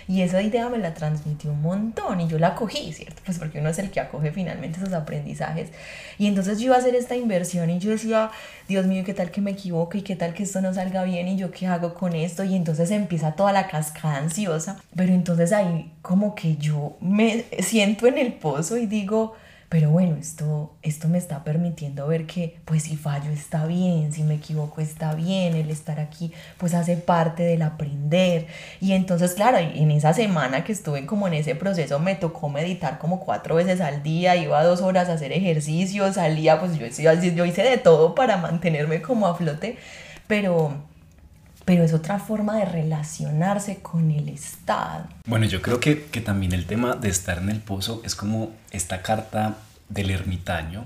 y esa idea me la transmitió un montón y yo la cogí, ¿cierto? Pues porque uno es el que acoge finalmente esos aprendizajes. Y entonces yo iba a hacer esta inversión y yo decía, Dios mío, ¿qué tal que me equivoque y qué tal que esto no salga bien y yo qué hago con esto? Y entonces empieza toda la cascada ansiosa. Pero entonces ahí como que yo me siento en el pozo y digo, pero bueno, esto, esto me está permitiendo ver que pues si fallo está bien, si me equivoco está bien, el estar aquí pues hace parte del aprender. Y entonces, claro, en esa semana que estuve como en ese proceso me tocó meditar como cuatro veces al día, iba dos horas a hacer ejercicio, salía, pues yo, yo hice de todo para mantenerme como a flote, pero pero es otra forma de relacionarse con el Estado. Bueno, yo creo que, que, también el tema de estar en el pozo es como esta carta del ermitaño,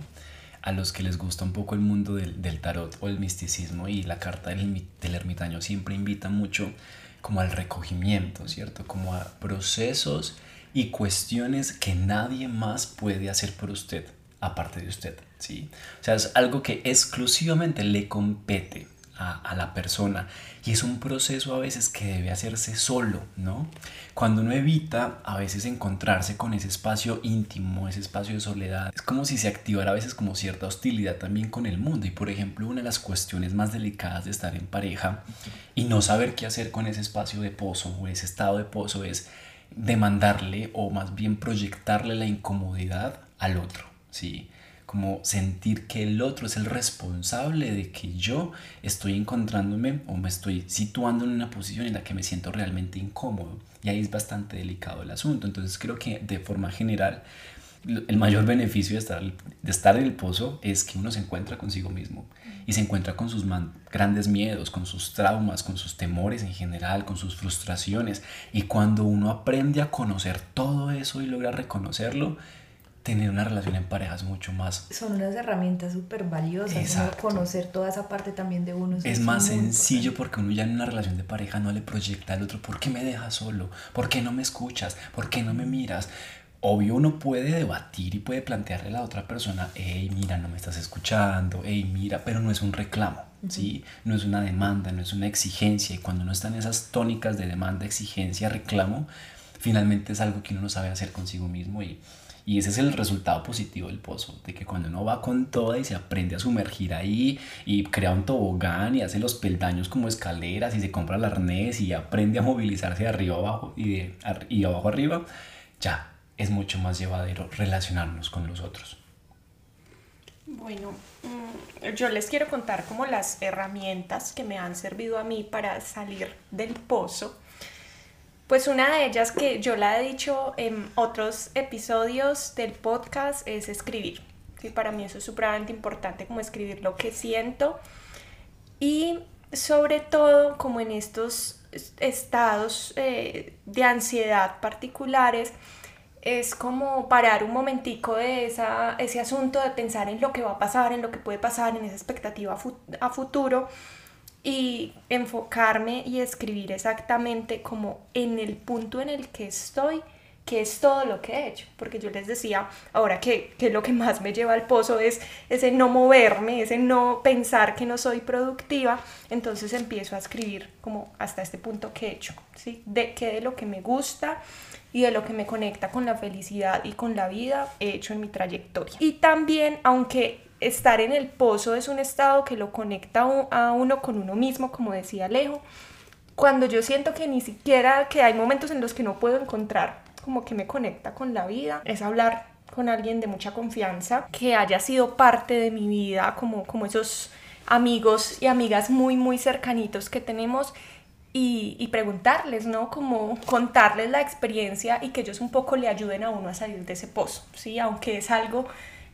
a los que les gusta un poco el mundo del, del tarot o el misticismo y la carta del, del ermitaño siempre invita mucho como al recogimiento, ¿cierto? Como a procesos y cuestiones que nadie más puede hacer por usted, aparte de usted, ¿sí? O sea, es algo que exclusivamente le compete a, la persona. Y es un proceso a veces que debe hacerse solo, ¿no? Cuando uno evita a veces encontrarse con ese espacio íntimo, ese espacio de soledad, es como si se activara a veces como cierta hostilidad también con el mundo. Y por ejemplo, una de las cuestiones más delicadas de estar en pareja y no saber qué hacer con ese espacio de pozo o ese estado de pozo es demandarle o más bien proyectarle la incomodidad al otro, ¿sí? Como sentir que el otro es el responsable de que yo estoy encontrándome o me estoy situando en una posición en la que me siento realmente incómodo. Y ahí es bastante delicado el asunto. Entonces creo que de forma general el mayor beneficio de estar, de estar en el pozo es que uno se encuentra consigo mismo y se encuentra con sus grandes miedos, con sus traumas, con sus temores en general, con sus frustraciones. Y cuando uno aprende a conocer todo eso y logra reconocerlo, tener una relación en pareja es mucho más... Son unas herramientas súper valiosas, conocer toda esa parte también de uno. Es más sencillo porque uno ya en una relación de pareja no le proyecta al otro, ¿por qué me dejas solo? ¿Por qué no me escuchas? ¿Por qué no me miras? Obvio uno puede debatir y puede plantearle a la otra persona, hey, mira, no me estás escuchando, hey, mira, pero no es un reclamo, ¿sí? No es una demanda, no es una exigencia. Y cuando uno está en esas tónicas de demanda, exigencia, reclamo, finalmente es algo que uno no sabe hacer consigo mismo y y ese es el resultado positivo del pozo, de que cuando uno va con toda y se aprende a sumergir ahí y crea un tobogán y hace los peldaños como escaleras y se compra el arnés y aprende a movilizarse de arriba abajo y de y abajo arriba, ya es mucho más llevadero relacionarnos con los otros. Bueno, mm, yo les quiero contar como las herramientas que me han servido a mí para salir del pozo pues una de ellas que yo la he dicho en otros episodios del podcast es escribir. Sí, para mí eso es supremamente importante, como escribir lo que siento. Y sobre todo como en estos estados eh, de ansiedad particulares, es como parar un momentico de esa, ese asunto de pensar en lo que va a pasar, en lo que puede pasar, en esa expectativa a futuro y enfocarme y escribir exactamente como en el punto en el que estoy, que es todo lo que he hecho. Porque yo les decía, ahora que, que lo que más me lleva al pozo es ese no moverme, ese no pensar que no soy productiva, entonces empiezo a escribir como hasta este punto que he hecho, ¿sí? De qué de lo que me gusta y de lo que me conecta con la felicidad y con la vida he hecho en mi trayectoria. Y también, aunque estar en el pozo es un estado que lo conecta a uno con uno mismo, como decía Alejo. Cuando yo siento que ni siquiera, que hay momentos en los que no puedo encontrar como que me conecta con la vida, es hablar con alguien de mucha confianza, que haya sido parte de mi vida, como, como esos amigos y amigas muy, muy cercanitos que tenemos y, y, preguntarles, ¿no? Como contarles la experiencia y que ellos un poco le ayuden a uno a salir de ese pozo, ¿sí? Aunque es algo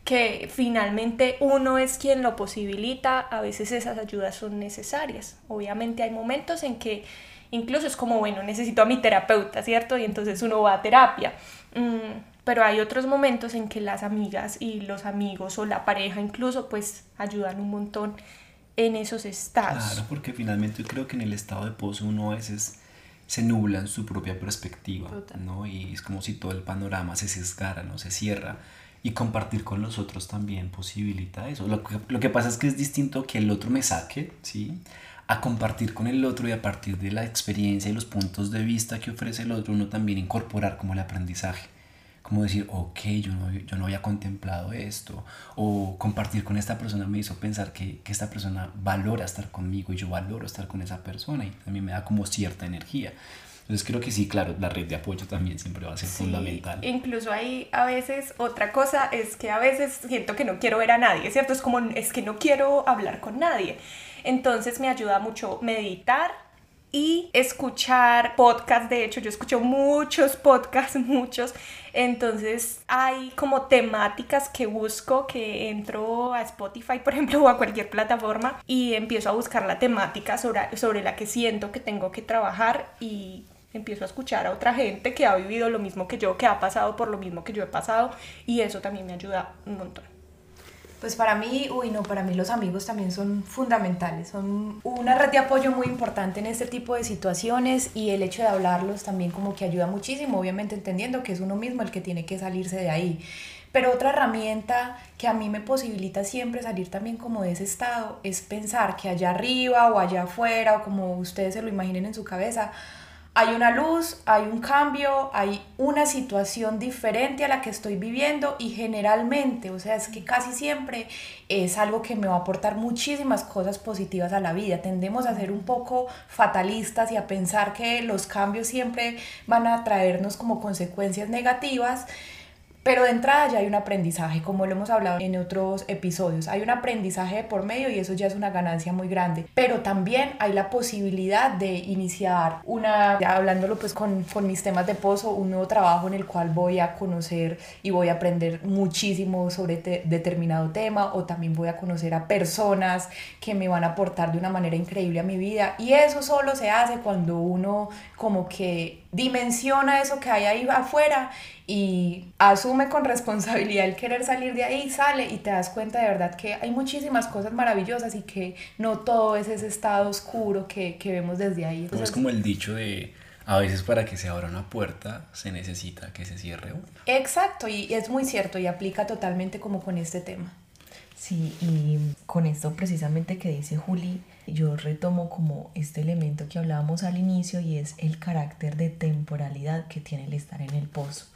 que finalmente uno es quien lo posibilita, a veces esas ayudas son necesarias. Obviamente hay momentos en que incluso es como, bueno, necesito a mi terapeuta, ¿cierto? Y entonces uno va a terapia. Mm, pero hay otros momentos en que las amigas y los amigos o la pareja incluso pues ayudan un montón en esos estados. Claro, porque finalmente yo creo que en el estado de pozo uno a veces se nubla en su propia perspectiva, ¿no? Y es como si todo el panorama se sesgara, ¿no? Se cierra y compartir con los otros también posibilita eso. Lo que, lo que pasa es que es distinto que el otro me saque, ¿sí? A compartir con el otro y a partir de la experiencia y los puntos de vista que ofrece el otro, uno también incorporar como el aprendizaje. Como decir, ok, yo no, yo no había contemplado esto. O compartir con esta persona me hizo pensar que, que esta persona valora estar conmigo y yo valoro estar con esa persona y también me da como cierta energía. Entonces creo que sí, claro, la red de apoyo también siempre va a ser fundamental. Incluso hay a veces otra cosa es que a veces siento que no quiero ver a nadie, ¿cierto? Es como, es que no quiero hablar con nadie. Entonces me ayuda mucho meditar y escuchar podcasts. De hecho, yo escucho muchos podcasts, muchos. Entonces hay como temáticas que busco, que entro a Spotify, por ejemplo, o a cualquier plataforma y empiezo a buscar la temática sobre, sobre la que siento que tengo que trabajar y empiezo a escuchar a otra gente que ha vivido lo mismo que yo, que ha pasado por lo mismo que yo he pasado y eso también me ayuda un montón. Pues para mí, uy, no, para mí los amigos también son fundamentales, son una red de apoyo muy importante en este tipo de situaciones y el hecho de hablarlos también como que ayuda muchísimo, obviamente entendiendo que es uno mismo el que tiene que salirse de ahí Pero otra herramienta que a mí me posibilita siempre salir también como de ese estado es pensar que allá arriba o allá afuera o como ustedes se lo imaginen en su cabeza, hay una luz, hay un cambio, hay una situación diferente a la que estoy viviendo y generalmente, o sea, es que casi siempre es algo que me va a aportar muchísimas cosas positivas a la vida. Tendemos a ser un poco fatalistas y a pensar que los cambios siempre van a traernos como consecuencias negativas. Pero de entrada ya hay un aprendizaje, como lo hemos hablado en otros episodios. Hay un aprendizaje por medio y eso ya es una ganancia muy grande. Pero también hay la posibilidad de iniciar una, hablándolo pues con, con mis temas de pozo, un nuevo trabajo en el cual voy a conocer y voy a aprender muchísimo sobre determinado tema o también voy a conocer a personas que me van a aportar de una manera increíble a mi vida. Y eso solo se hace cuando uno como que dimensiona eso que hay ahí afuera y asume con responsabilidad el querer salir de ahí, sale y te das cuenta de verdad que hay muchísimas cosas maravillosas y que no todo es ese estado oscuro que, que vemos desde ahí. es como el dicho de a veces para que se abra una puerta se necesita que se cierre una. Exacto, y es muy cierto y aplica totalmente como con este tema. Sí, y con esto precisamente que dice Juli, yo retomo como este elemento que hablábamos al inicio y es el carácter de temporalidad que tiene el estar en el pozo.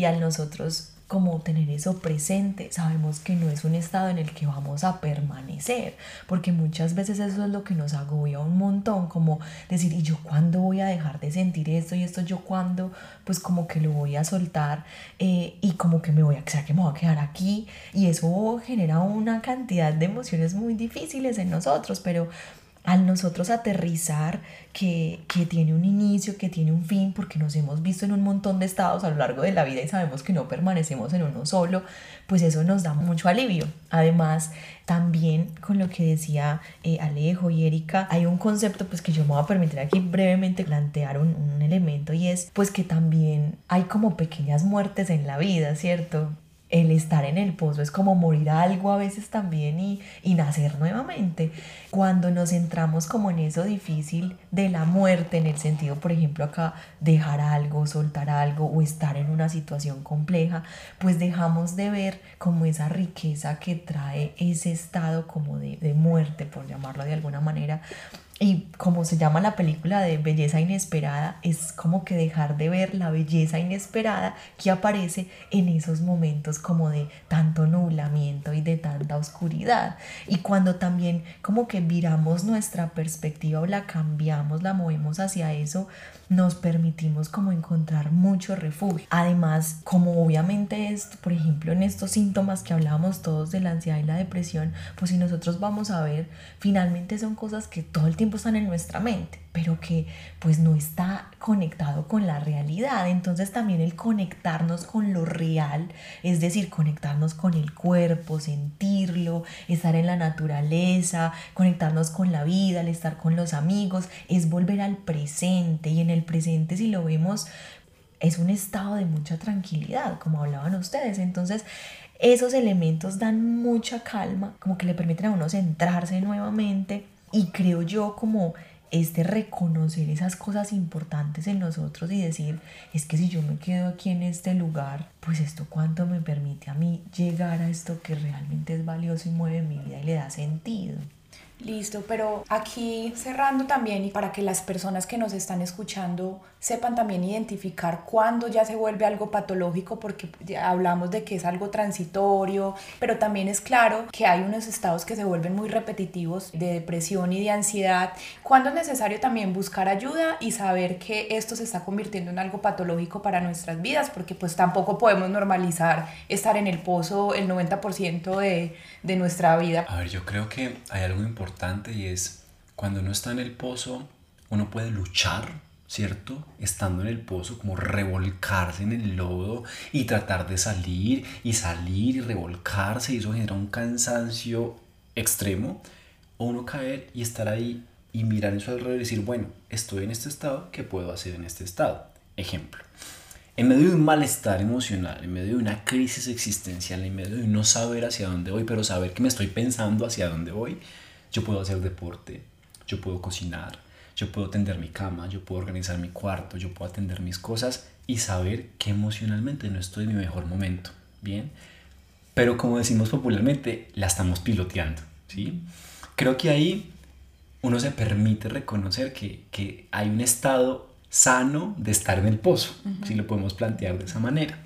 Y al nosotros como tener eso presente, sabemos que no es un estado en el que vamos a permanecer, porque muchas veces eso es lo que nos agobia un montón, como decir, ¿y yo cuándo voy a dejar de sentir esto? Y esto yo cuándo, pues como que lo voy a soltar eh, y como que me voy a, que me voy a quedar aquí, y eso genera una cantidad de emociones muy difíciles en nosotros, pero al nosotros aterrizar que, que, tiene un inicio, que tiene un fin, porque nos hemos visto en un montón de estados a lo largo de la vida y sabemos que no permanecemos en uno solo, pues eso nos da mucho alivio. Además, también con lo que decía eh, Alejo y Erika, hay un concepto pues que yo me voy a permitir aquí brevemente plantear un, un elemento y es pues que también hay como pequeñas muertes en la vida, ¿cierto? El estar en el pozo es como morir algo a veces también y, y, nacer nuevamente. Cuando nos centramos como en eso difícil de la muerte, en el sentido, por ejemplo, acá, dejar algo, soltar algo o estar en una situación compleja, pues dejamos de ver como esa riqueza que trae ese estado como de, de muerte, por llamarlo de alguna manera, y como se llama la película de belleza inesperada, es como que dejar de ver la belleza inesperada que aparece en esos momentos como de tanto nublamiento y de tanta oscuridad. Y cuando también como que viramos nuestra perspectiva o la cambiamos, la movemos hacia eso, nos permitimos como encontrar mucho refugio. Además, como obviamente es, por ejemplo, en estos síntomas que hablábamos todos de la ansiedad y la depresión, pues si nosotros vamos a ver, finalmente son cosas que todo el tiempo están en nuestra mente pero que pues no está conectado con la realidad. Entonces también el conectarnos con lo real, es decir, conectarnos con el cuerpo, sentirlo, estar en la naturaleza, conectarnos con la vida, el estar con los amigos, es volver al presente y en el presente si lo vemos es un estado de mucha tranquilidad, como hablaban ustedes. Entonces, esos elementos dan mucha calma, como que le permiten a uno centrarse nuevamente y creo yo como este reconocer esas cosas importantes en nosotros y decir, es que si yo me quedo aquí en este lugar, pues esto cuánto me permite a mí llegar a esto que realmente es valioso y mueve mi vida y le da sentido. Listo, pero aquí cerrando también y para que las personas que nos están escuchando sepan también identificar cuándo ya se vuelve algo patológico, porque hablamos de que es algo transitorio, pero también es claro que hay unos estados que se vuelven muy repetitivos de depresión y de ansiedad, cuando es necesario también buscar ayuda y saber que esto se está convirtiendo en algo patológico para nuestras vidas, porque pues tampoco podemos normalizar estar en el pozo el 90% de, de nuestra vida. A ver, yo creo que hay algo importante y es cuando uno está en el pozo, uno puede luchar ¿cierto? Estando en el pozo, como revolcarse en el lodo y tratar de salir y salir y revolcarse y eso genera un cansancio extremo. O uno caer y estar ahí y mirar en su alrededor y decir, bueno, estoy en este estado, ¿qué puedo hacer en este estado? Ejemplo. En medio de un malestar emocional, en medio de una crisis existencial, en medio de no saber hacia dónde voy, pero saber que me estoy pensando hacia dónde voy, yo puedo hacer deporte, yo puedo cocinar, yo puedo tender mi cama, yo puedo organizar mi cuarto, yo puedo atender mis cosas y saber que emocionalmente no estoy en mi mejor momento. bien, pero como decimos popularmente, la estamos piloteando, ¿sí? Creo que ahí uno se permite reconocer que, que hay un estado sano de estar en el pozo, si lo podemos plantear de esa manera.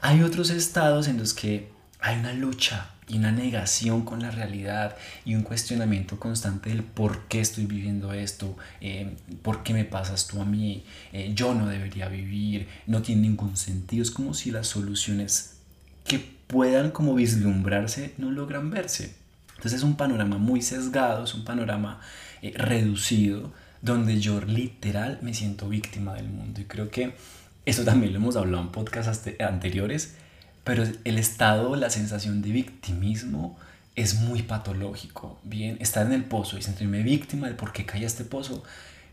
Hay otros estados en los que hay una lucha y una negación con la realidad y un cuestionamiento constante del por qué estoy viviendo esto, eh, por qué me pasas tú a mí, eh, yo no debería vivir, no tiene ningún sentido. Es como si las soluciones que puedan como vislumbrarse no logran verse. Entonces es un panorama muy sesgado, es un panorama eh, reducido, donde yo literal me siento víctima del mundo. Y creo que eso también lo hemos hablado en podcasts anteriores pero el estado, la sensación de victimismo es muy patológico. Bien, estar en el pozo y sentirme víctima de por qué cae este pozo,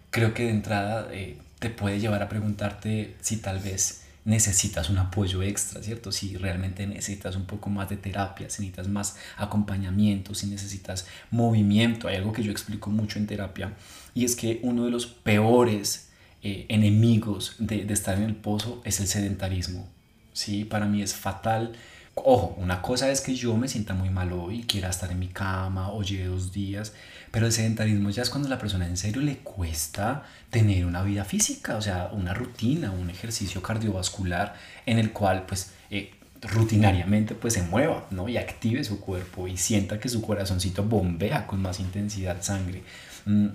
creo que de entrada eh, te puede llevar a preguntarte si tal vez necesitas un apoyo extra, ¿cierto? Si realmente necesitas un poco más de terapia, si necesitas más acompañamiento, si necesitas movimiento. Hay algo que yo explico mucho en terapia y es que uno de los peores eh, enemigos de estar en el pozo es el sedentarismo. ¿Sí? Para mí es fatal. Ojo, una cosa es que yo me sienta muy mal hoy, quiera estar en mi cama o lleve dos días, pero el sedentarismo ya es cuando a la persona en serio le cuesta tener una vida física, o sea, una rutina, un ejercicio cardiovascular en el cual pues eh, rutinariamente pues se mueva, ¿no? Y active su cuerpo y sienta que su corazoncito bombea con más intensidad sangre. Mm,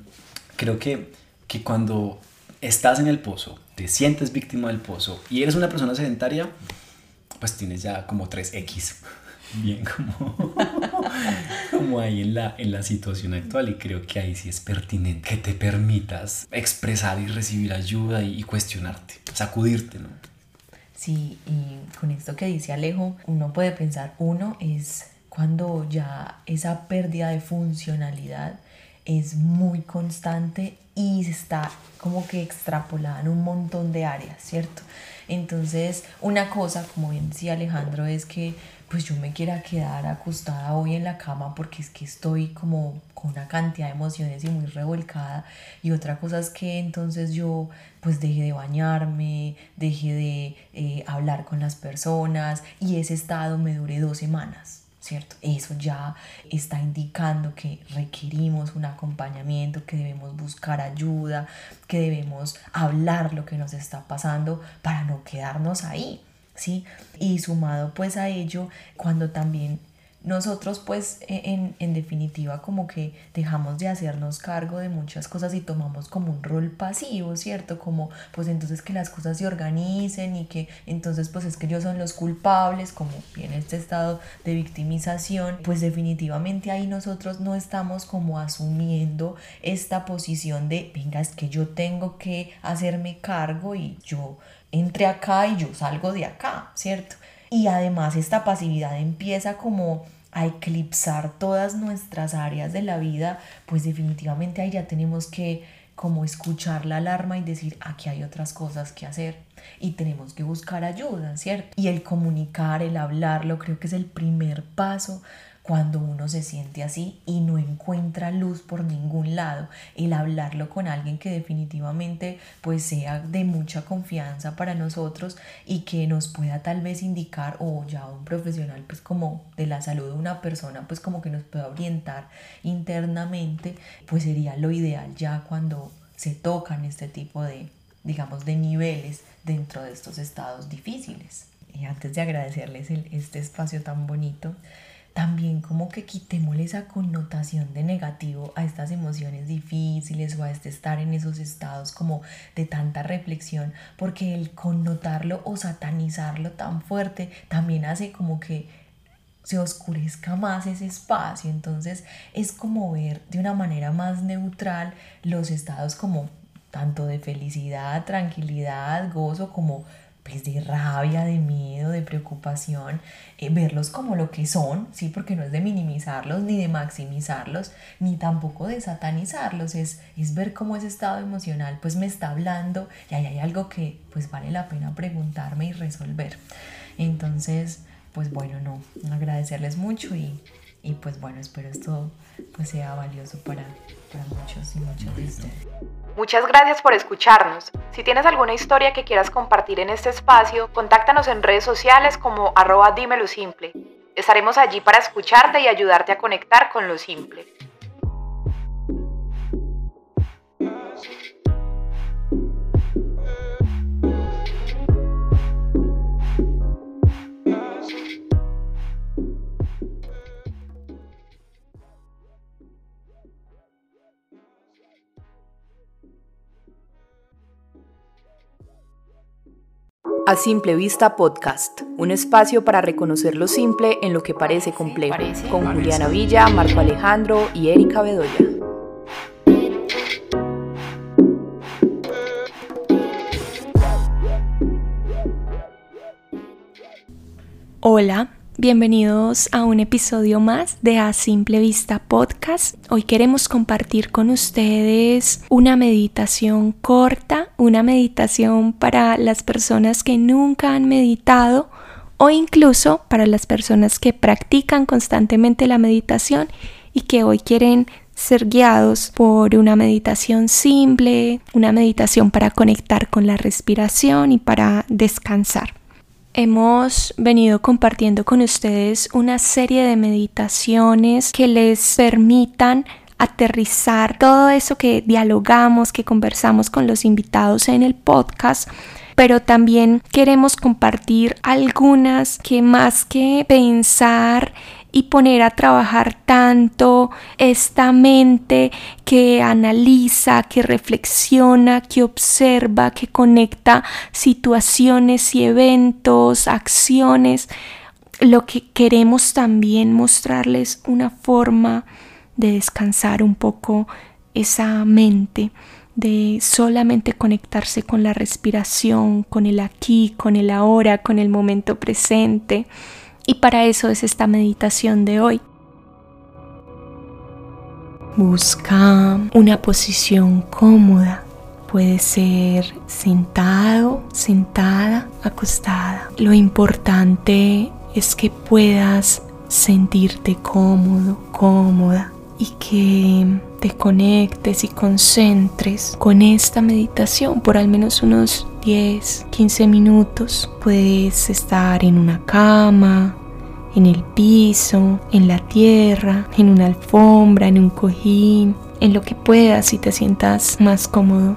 creo que, que cuando estás en el pozo, te sientes víctima del pozo y eres una persona sedentaria, pues tienes ya como 3X. Bien, como, como ahí en la, en la situación actual y creo que ahí sí es pertinente que te permitas expresar y recibir ayuda y, y cuestionarte, sacudirte, ¿no? Sí, y con esto que dice Alejo, uno puede pensar, uno es cuando ya esa pérdida de funcionalidad es muy constante y está como que extrapolada en un montón de áreas, ¿cierto? Entonces, una cosa, como bien decía Alejandro, es que pues yo me quiera quedar acostada hoy en la cama porque es que estoy como con una cantidad de emociones y muy revolcada y otra cosa es que entonces yo pues deje de bañarme, deje de eh, hablar con las personas y ese estado me dure dos semanas. ¿Cierto? Eso ya está indicando que requerimos un acompañamiento, que debemos buscar ayuda, que debemos hablar lo que nos está pasando para no quedarnos ahí, ¿sí? Y sumado pues a ello, cuando también nosotros pues e, en, definitiva como que dejamos de hacernos cargo de muchas cosas y tomamos como un rol pasivo, ¿cierto? Como pues entonces que las cosas se organicen y que entonces pues es que ellos son los culpables, como viene este estado de victimización, pues definitivamente ahí nosotros no estamos como asumiendo esta posición de, venga, es que yo tengo que hacerme cargo y yo entre acá y yo salgo de acá, ¿cierto? Y además esta pasividad empieza como a eclipsar todas nuestras áreas de la vida, pues definitivamente ahí ya tenemos que como escuchar la alarma y decir, aquí hay otras cosas que hacer y tenemos que buscar ayuda, ¿cierto? Y el comunicar, el hablarlo, creo que es el primer paso cuando uno se siente así y no encuentra luz por ningún lado, el hablarlo con alguien que definitivamente pues sea de mucha confianza para nosotros y que nos pueda tal vez indicar o ya un profesional pues como de la salud de una persona pues como que nos pueda orientar internamente pues sería lo ideal ya cuando se tocan este tipo de digamos de niveles dentro de estos estados difíciles. Y antes de agradecerles este espacio tan bonito, también como que quitémosle esa connotación de negativo a estas emociones difíciles o a este estar en esos estados como de tanta reflexión, porque el connotarlo o satanizarlo tan fuerte también hace como que se oscurezca más ese espacio. Entonces es como ver de una manera más neutral los estados como tanto de felicidad, tranquilidad, gozo, como pues de rabia, de miedo, de preocupación, eh, verlos como lo que son, ¿sí? Porque no es de minimizarlos ni de maximizarlos, ni tampoco de satanizarlos, es, es ver cómo ese estado emocional pues me está hablando y ahí hay algo que pues vale la pena preguntarme y resolver. Entonces, pues bueno, no, agradecerles mucho y y pues bueno, espero esto pues sea valioso para, para muchos y muchas de ustedes. Muchas gracias por escucharnos. Si tienes alguna historia que quieras compartir en este espacio, contáctanos en redes sociales como arroba dímelo simple. Estaremos allí para escucharte y ayudarte a conectar con lo simple. A Simple Vista Podcast, un espacio para reconocer lo simple en lo que parece complejo, con Juliana Villa, Marco Alejandro y Erika Bedoya. Hola, Bienvenidos a un episodio más de A Simple Vista Podcast. Hoy queremos compartir con ustedes una meditación corta, una meditación para las personas que nunca han meditado o incluso para las personas que practican constantemente la meditación y que hoy quieren ser guiados por una meditación simple, una meditación para conectar con la respiración y para descansar. Hemos venido compartiendo con ustedes una serie de meditaciones que les permitan aterrizar todo eso que dialogamos, que conversamos con los invitados en el podcast pero también queremos compartir algunas que más que pensar y poner a trabajar tanto esta mente que analiza, que reflexiona, que observa, que conecta situaciones y eventos, acciones. Lo que queremos también mostrarles una forma de descansar un poco esa mente de solamente conectarse con la respiración, con el aquí, con el ahora, con el momento presente y para eso es esta meditación de hoy. Busca una posición cómoda. Puede ser sentado, sentada, acostada. Lo importante es que puedas sentirte cómodo, cómoda y que te conectes y concentres con esta meditación por al menos unos 10, 15 minutos. Puedes estar en una cama, en el piso, en la tierra, en una alfombra, en un cojín, en lo que puedas y te sientas más cómodo.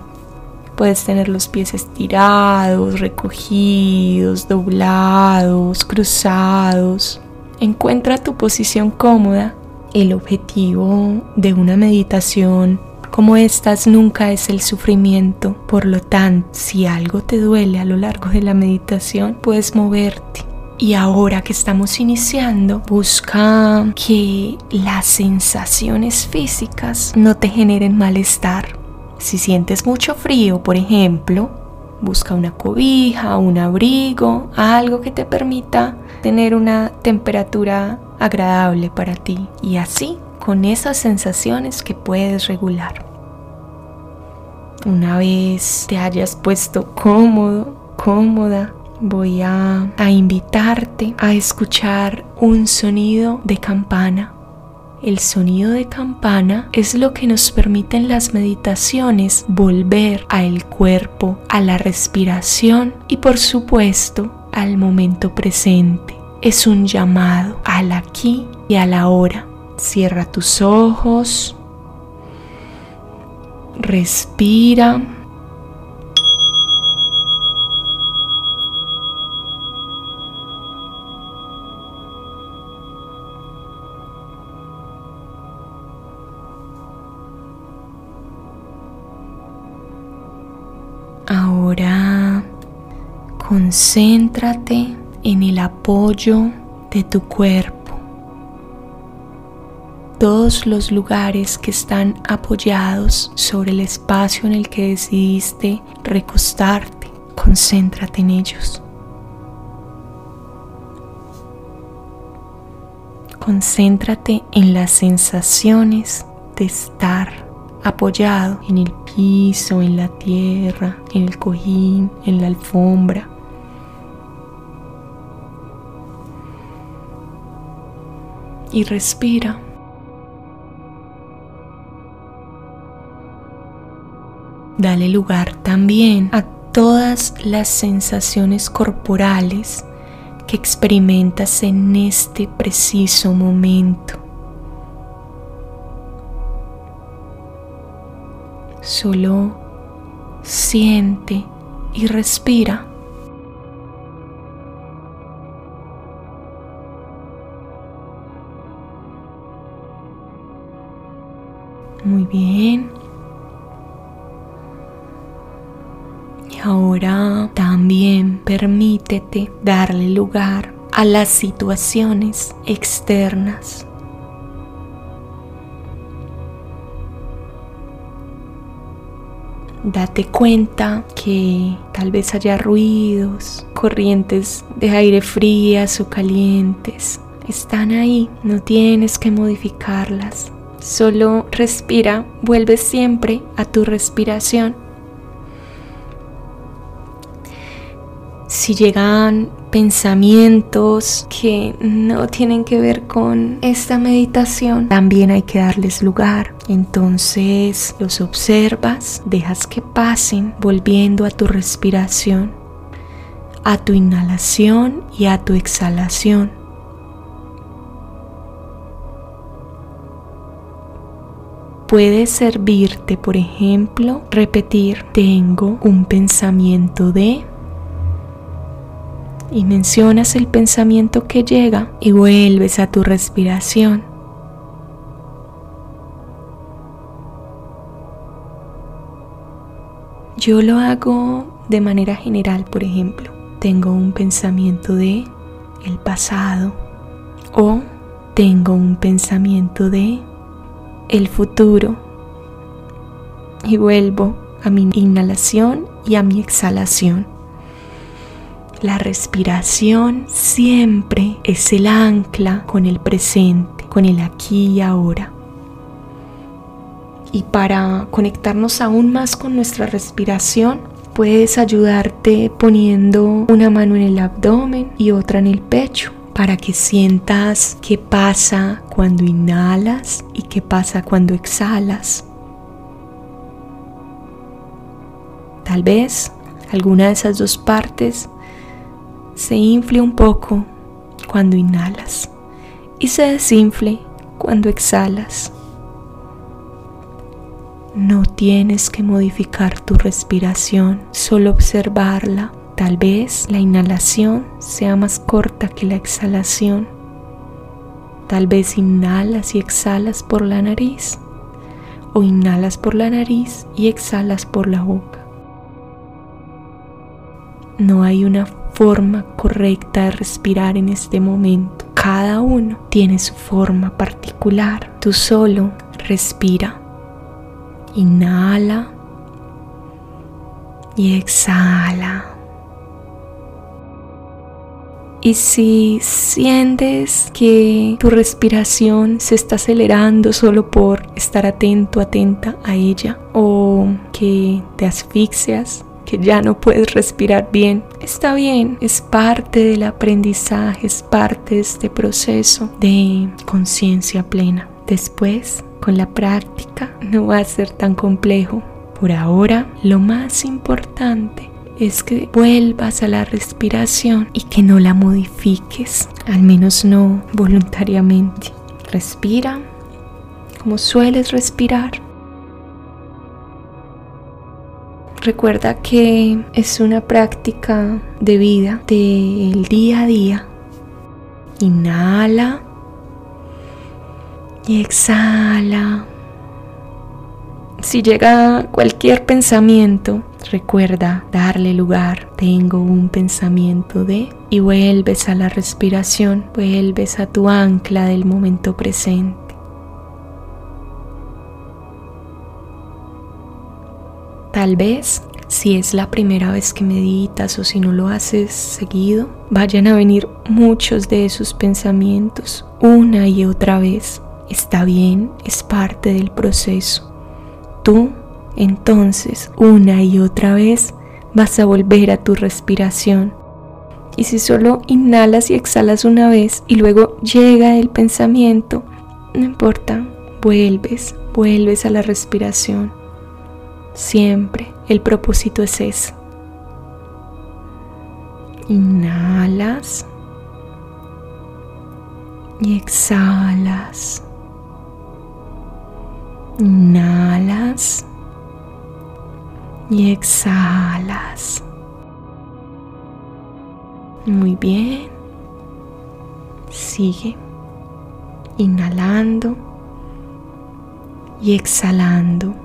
Puedes tener los pies estirados, recogidos, doblados, cruzados. Encuentra tu posición cómoda. El objetivo de una meditación como estas nunca es el sufrimiento. Por lo tanto, si algo te duele a lo largo de la meditación, puedes moverte y ahora que estamos iniciando, busca que las sensaciones físicas no te generen malestar. Si sientes mucho frío, por ejemplo, busca una cobija, un abrigo, algo que te permita tener una temperatura agradable para ti y así con esas sensaciones que puedes regular. Una vez te hayas puesto cómodo, cómoda, voy a, invitarte a escuchar un sonido de campana. El sonido de campana es lo que nos permite en las meditaciones volver al cuerpo, a la respiración y por supuesto al momento presente. Es un llamado al aquí y a la hora. Cierra tus ojos. Respira. Concéntrate en el apoyo de tu cuerpo. Todos los lugares que están apoyados sobre el espacio en el que decidiste recostarte, concéntrate en ellos. Concéntrate en las sensaciones de estar apoyado en el piso, en la tierra, en el cojín, en la alfombra. Y respira. Dale lugar también a todas las sensaciones corporales que experimentas en este preciso momento. Solo siente y respira. Muy bien. Y ahora también permítete darle lugar a las situaciones externas. Date cuenta que tal vez haya ruidos, corrientes de aire frías o calientes. Están ahí, no tienes que modificarlas. Solo respira, vuelve siempre a tu respiración. Si llegan pensamientos que no tienen que ver con esta meditación, también hay que darles lugar. Entonces los observas, dejas que pasen, volviendo a tu respiración, a tu inhalación y a tu exhalación. Puede servirte, por ejemplo, repetir, tengo un pensamiento de... Y mencionas el pensamiento que llega y vuelves a tu respiración. Yo lo hago de manera general, por ejemplo, tengo un pensamiento de el pasado o tengo un pensamiento de el futuro y vuelvo a mi inhalación y a mi exhalación. La respiración siempre es el ancla con el presente, con el aquí y ahora. Y para conectarnos aún más con nuestra respiración, puedes ayudarte poniendo una mano en el abdomen y otra en el pecho para que sientas qué pasa cuando inhalas y qué pasa cuando exhalas. Tal vez alguna de esas dos partes se infle un poco cuando inhalas y se desinfle cuando exhalas. No tienes que modificar tu respiración, solo observarla Tal vez la inhalación sea más corta que la exhalación. Tal vez inhalas y exhalas por la nariz o inhalas por la nariz y exhalas por la boca. No hay una forma correcta de respirar en este momento. Cada uno tiene su forma particular. Tú solo respira. Inhala y exhala. Y si sientes que tu respiración se está acelerando solo por estar atento, atenta a ella, o que te asfixias, que ya no puedes respirar bien, está bien, es parte del aprendizaje, es parte de este proceso de conciencia plena. Después, con la práctica, no va a ser tan complejo. Por ahora, lo más importante es que vuelvas a la respiración y que no la modifiques, al menos no voluntariamente. Respira como sueles respirar. Recuerda que es una práctica de vida del día a día. Inhala y exhala. Si llega cualquier pensamiento, recuerda darle lugar. Tengo un pensamiento de y vuelves a la respiración, vuelves a tu ancla del momento presente. Tal vez si es la primera vez que meditas o si no lo haces seguido, vayan a venir muchos de esos pensamientos una y otra vez. Está bien, es parte del proceso. Tú entonces una y otra vez vas a volver a tu respiración Y si solo inhalas y exhalas una vez y luego llega el pensamiento, no importa, vuelves, vuelves a la respiración. Siempre el propósito es ese. Inhalas y exhalas. Inhalas y exhalas. Muy bien. Sigue inhalando y exhalando.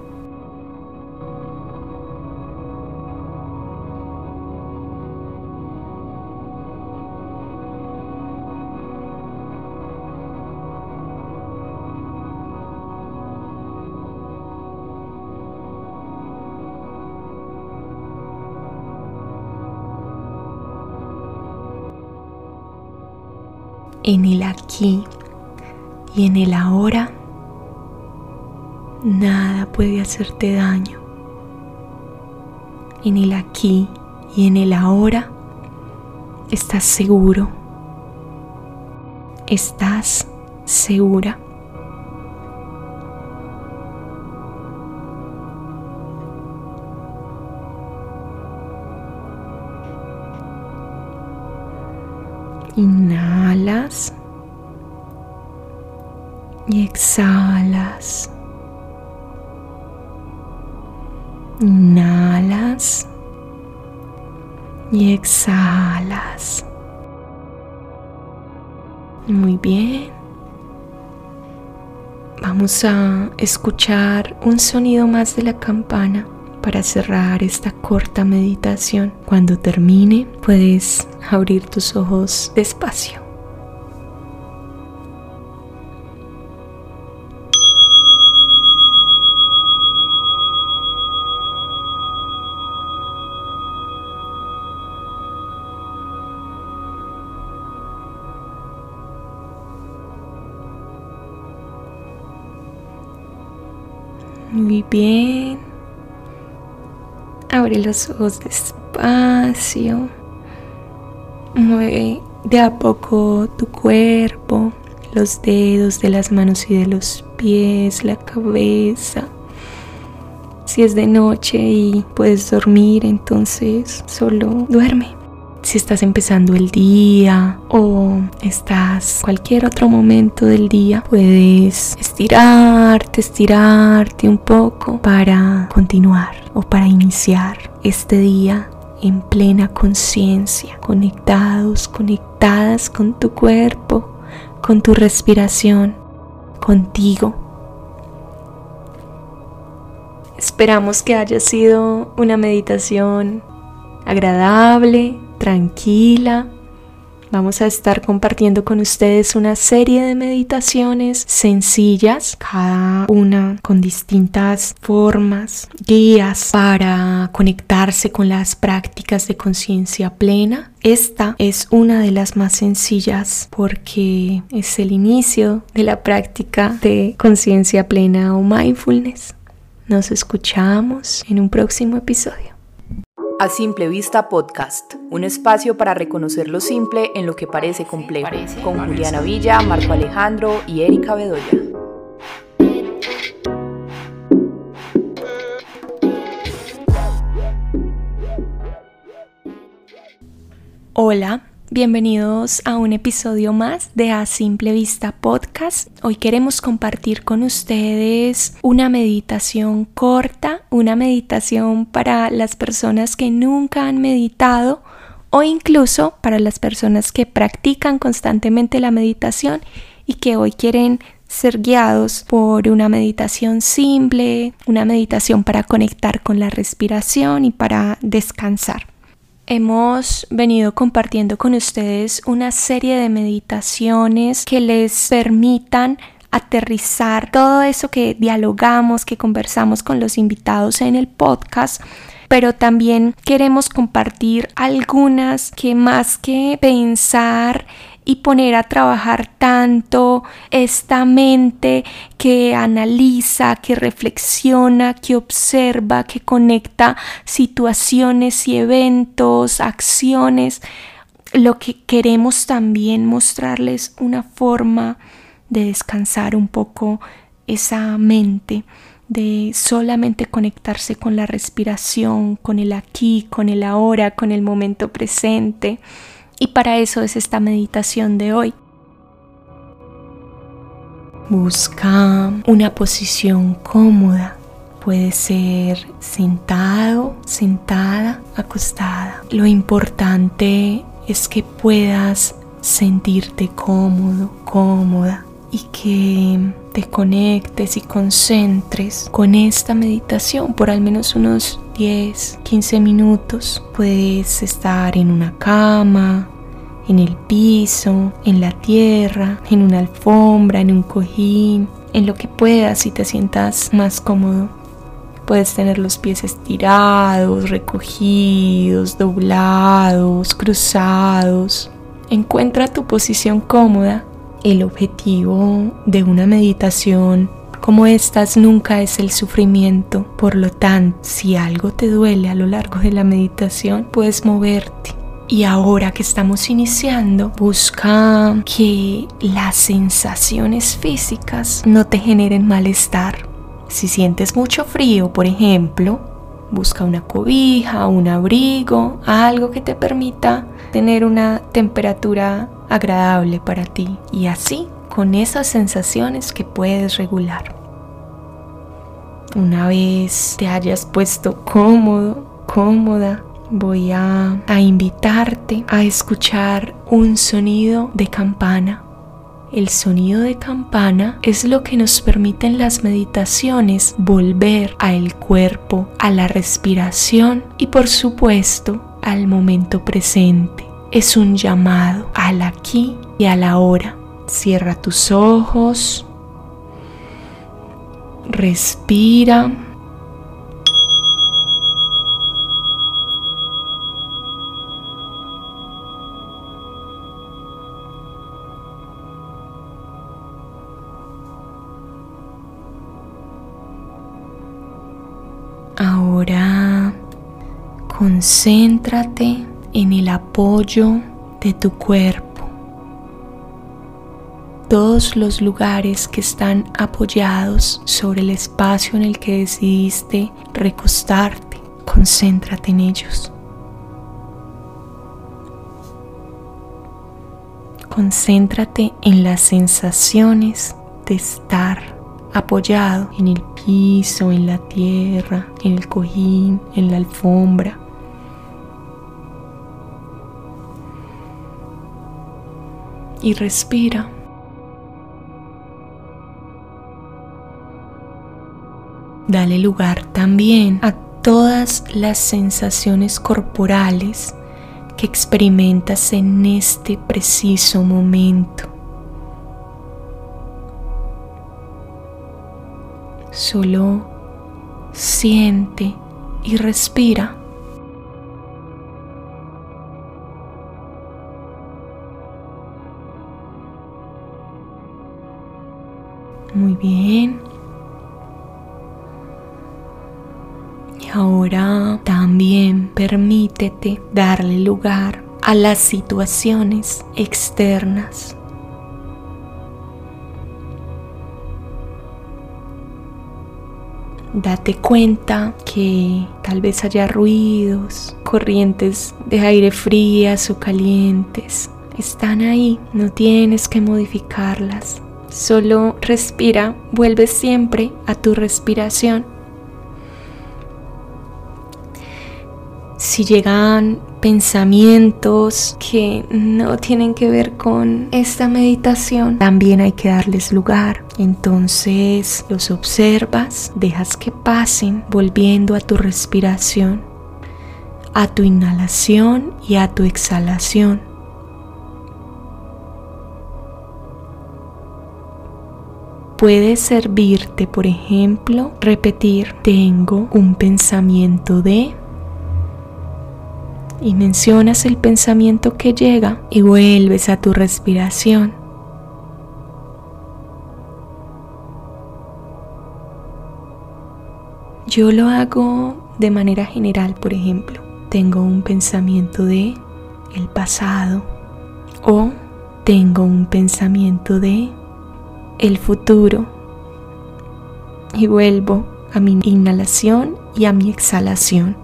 Y en el ahora, nada puede hacerte daño. En el aquí y en el ahora estás seguro. Estás segura. Inhalas exhalas. Inhalas y exhalas. Muy bien. Vamos a escuchar un sonido más de la campana para cerrar esta corta meditación. Cuando termine, puedes abrir tus ojos despacio. Los ojos despacio. Mueve de a poco tu cuerpo, los dedos de las manos y de los pies, la cabeza. Si es de noche y puedes dormir, entonces solo duerme. Si estás empezando el día o estás cualquier otro momento del día, puedes estirarte, estirarte un poco para continuar o para iniciar este día en plena conciencia, conectados, conectadas con tu cuerpo, con tu respiración, contigo. Esperamos que haya sido una meditación agradable, tranquila. Vamos a estar compartiendo con ustedes una serie de meditaciones sencillas, cada una con distintas formas, guías para conectarse con las prácticas de conciencia plena. Esta es una de las más sencillas porque es el inicio de la práctica de conciencia plena o mindfulness. Nos escuchamos en un próximo episodio. A Simple Vista Podcast, un espacio para reconocer lo simple en lo que parece complejo, con Juliana Villa, Marco Alejandro y Erika Bedoya. Hola, Bienvenidos a un episodio más de A Simple Vista Podcast. Hoy queremos compartir con ustedes una meditación corta, una meditación para las personas que nunca han meditado o incluso para las personas que practican constantemente la meditación y que hoy quieren ser guiados por una meditación simple, una meditación para conectar con la respiración y para descansar. Hemos venido compartiendo con ustedes una serie de meditaciones que les permitan aterrizar todo eso que dialogamos, que conversamos con los invitados en el podcast pero también queremos compartir algunas que más que pensar y poner a trabajar tanto esta mente que analiza, que reflexiona, que observa, que conecta situaciones y eventos, acciones. lo que queremos también mostrarles una forma de descansar un poco esa mente, de solamente conectarse con la respiración, con el aquí, con el ahora, con el momento presente. Y para eso es esta meditación de hoy. Busca una posición cómoda. Puede ser sentado, sentada, acostada. Lo importante es que puedas sentirte cómodo, cómoda y que te conectes y concentres con esta meditación por al menos unos 10, 15 minutos. Puedes estar en una cama, en el piso, en la tierra, en una alfombra, en un cojín, en lo que puedas y te sientas más cómodo. Puedes tener los pies estirados, recogidos, doblados, cruzados. Encuentra tu posición cómoda el objetivo de una meditación como estas nunca es el sufrimiento. Por lo tanto, si algo te duele a lo largo de la meditación, puedes moverte. Y ahora que estamos iniciando, busca que las sensaciones físicas no te generen malestar. Si sientes mucho frío, por ejemplo, busca una cobija, un abrigo, algo que te permita tener una temperatura agradable para ti y así con esas sensaciones que puedes regular. Una vez te hayas puesto cómodo, cómoda, voy a, a invitarte a escuchar un sonido de campana. El sonido de campana es lo que nos permite en las meditaciones volver al cuerpo, a la respiración y por supuesto al momento presente es un llamado al aquí y a la hora. Cierra tus ojos, respira. Ahora concéntrate en el apoyo de tu cuerpo. Todos los lugares que están apoyados sobre el espacio en el que decidiste recostarte, concéntrate en ellos. Concéntrate en las sensaciones de estar apoyado en el piso, en la tierra, en el cojín, en la alfombra. Y respira. Dale lugar también a todas las sensaciones corporales que experimentas en este preciso momento. Solo siente y respira. Muy bien. Y ahora también permítete darle lugar a las situaciones externas. Date cuenta que tal vez haya ruidos, corrientes de aire frías o calientes. Están ahí, no tienes que modificarlas. Solo respira, vuelve siempre a tu respiración. Si llegan pensamientos que no tienen que ver con esta meditación, también hay que darles lugar. Entonces los observas, dejas que pasen, volviendo a tu respiración, a tu inhalación y a tu exhalación. Puede servirte, por ejemplo, repetir, tengo un pensamiento de... Y mencionas el pensamiento que llega y vuelves a tu respiración. Yo lo hago de manera general, por ejemplo. Tengo un pensamiento de el pasado o tengo un pensamiento de el futuro y vuelvo a mi inhalación y a mi exhalación.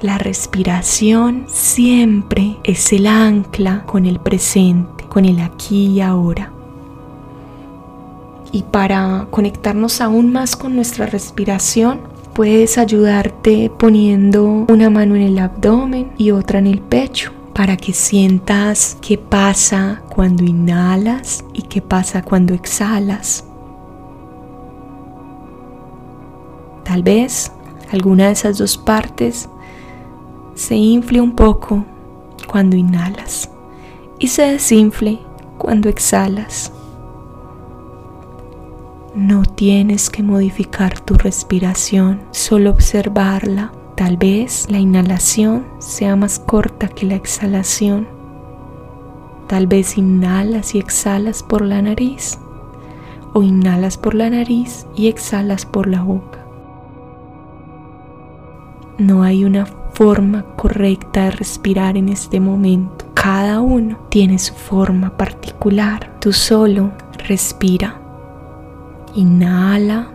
La respiración siempre es el ancla con el presente, con el aquí y ahora. Y para conectarnos aún más con nuestra respiración, puedes ayudarte poniendo una mano en el abdomen y otra en el pecho para que sientas qué pasa cuando inhalas y qué pasa cuando exhalas. Tal vez alguna de esas dos partes se infle un poco cuando inhalas y se desinfle cuando exhalas. No tienes que modificar tu respiración, solo observarla. Tal vez la inhalación sea más corta que la exhalación. Tal vez inhalas y exhalas por la nariz o inhalas por la nariz y exhalas por la boca. No hay una forma correcta de respirar en este momento. Cada uno tiene su forma particular. Tú solo respira. Inhala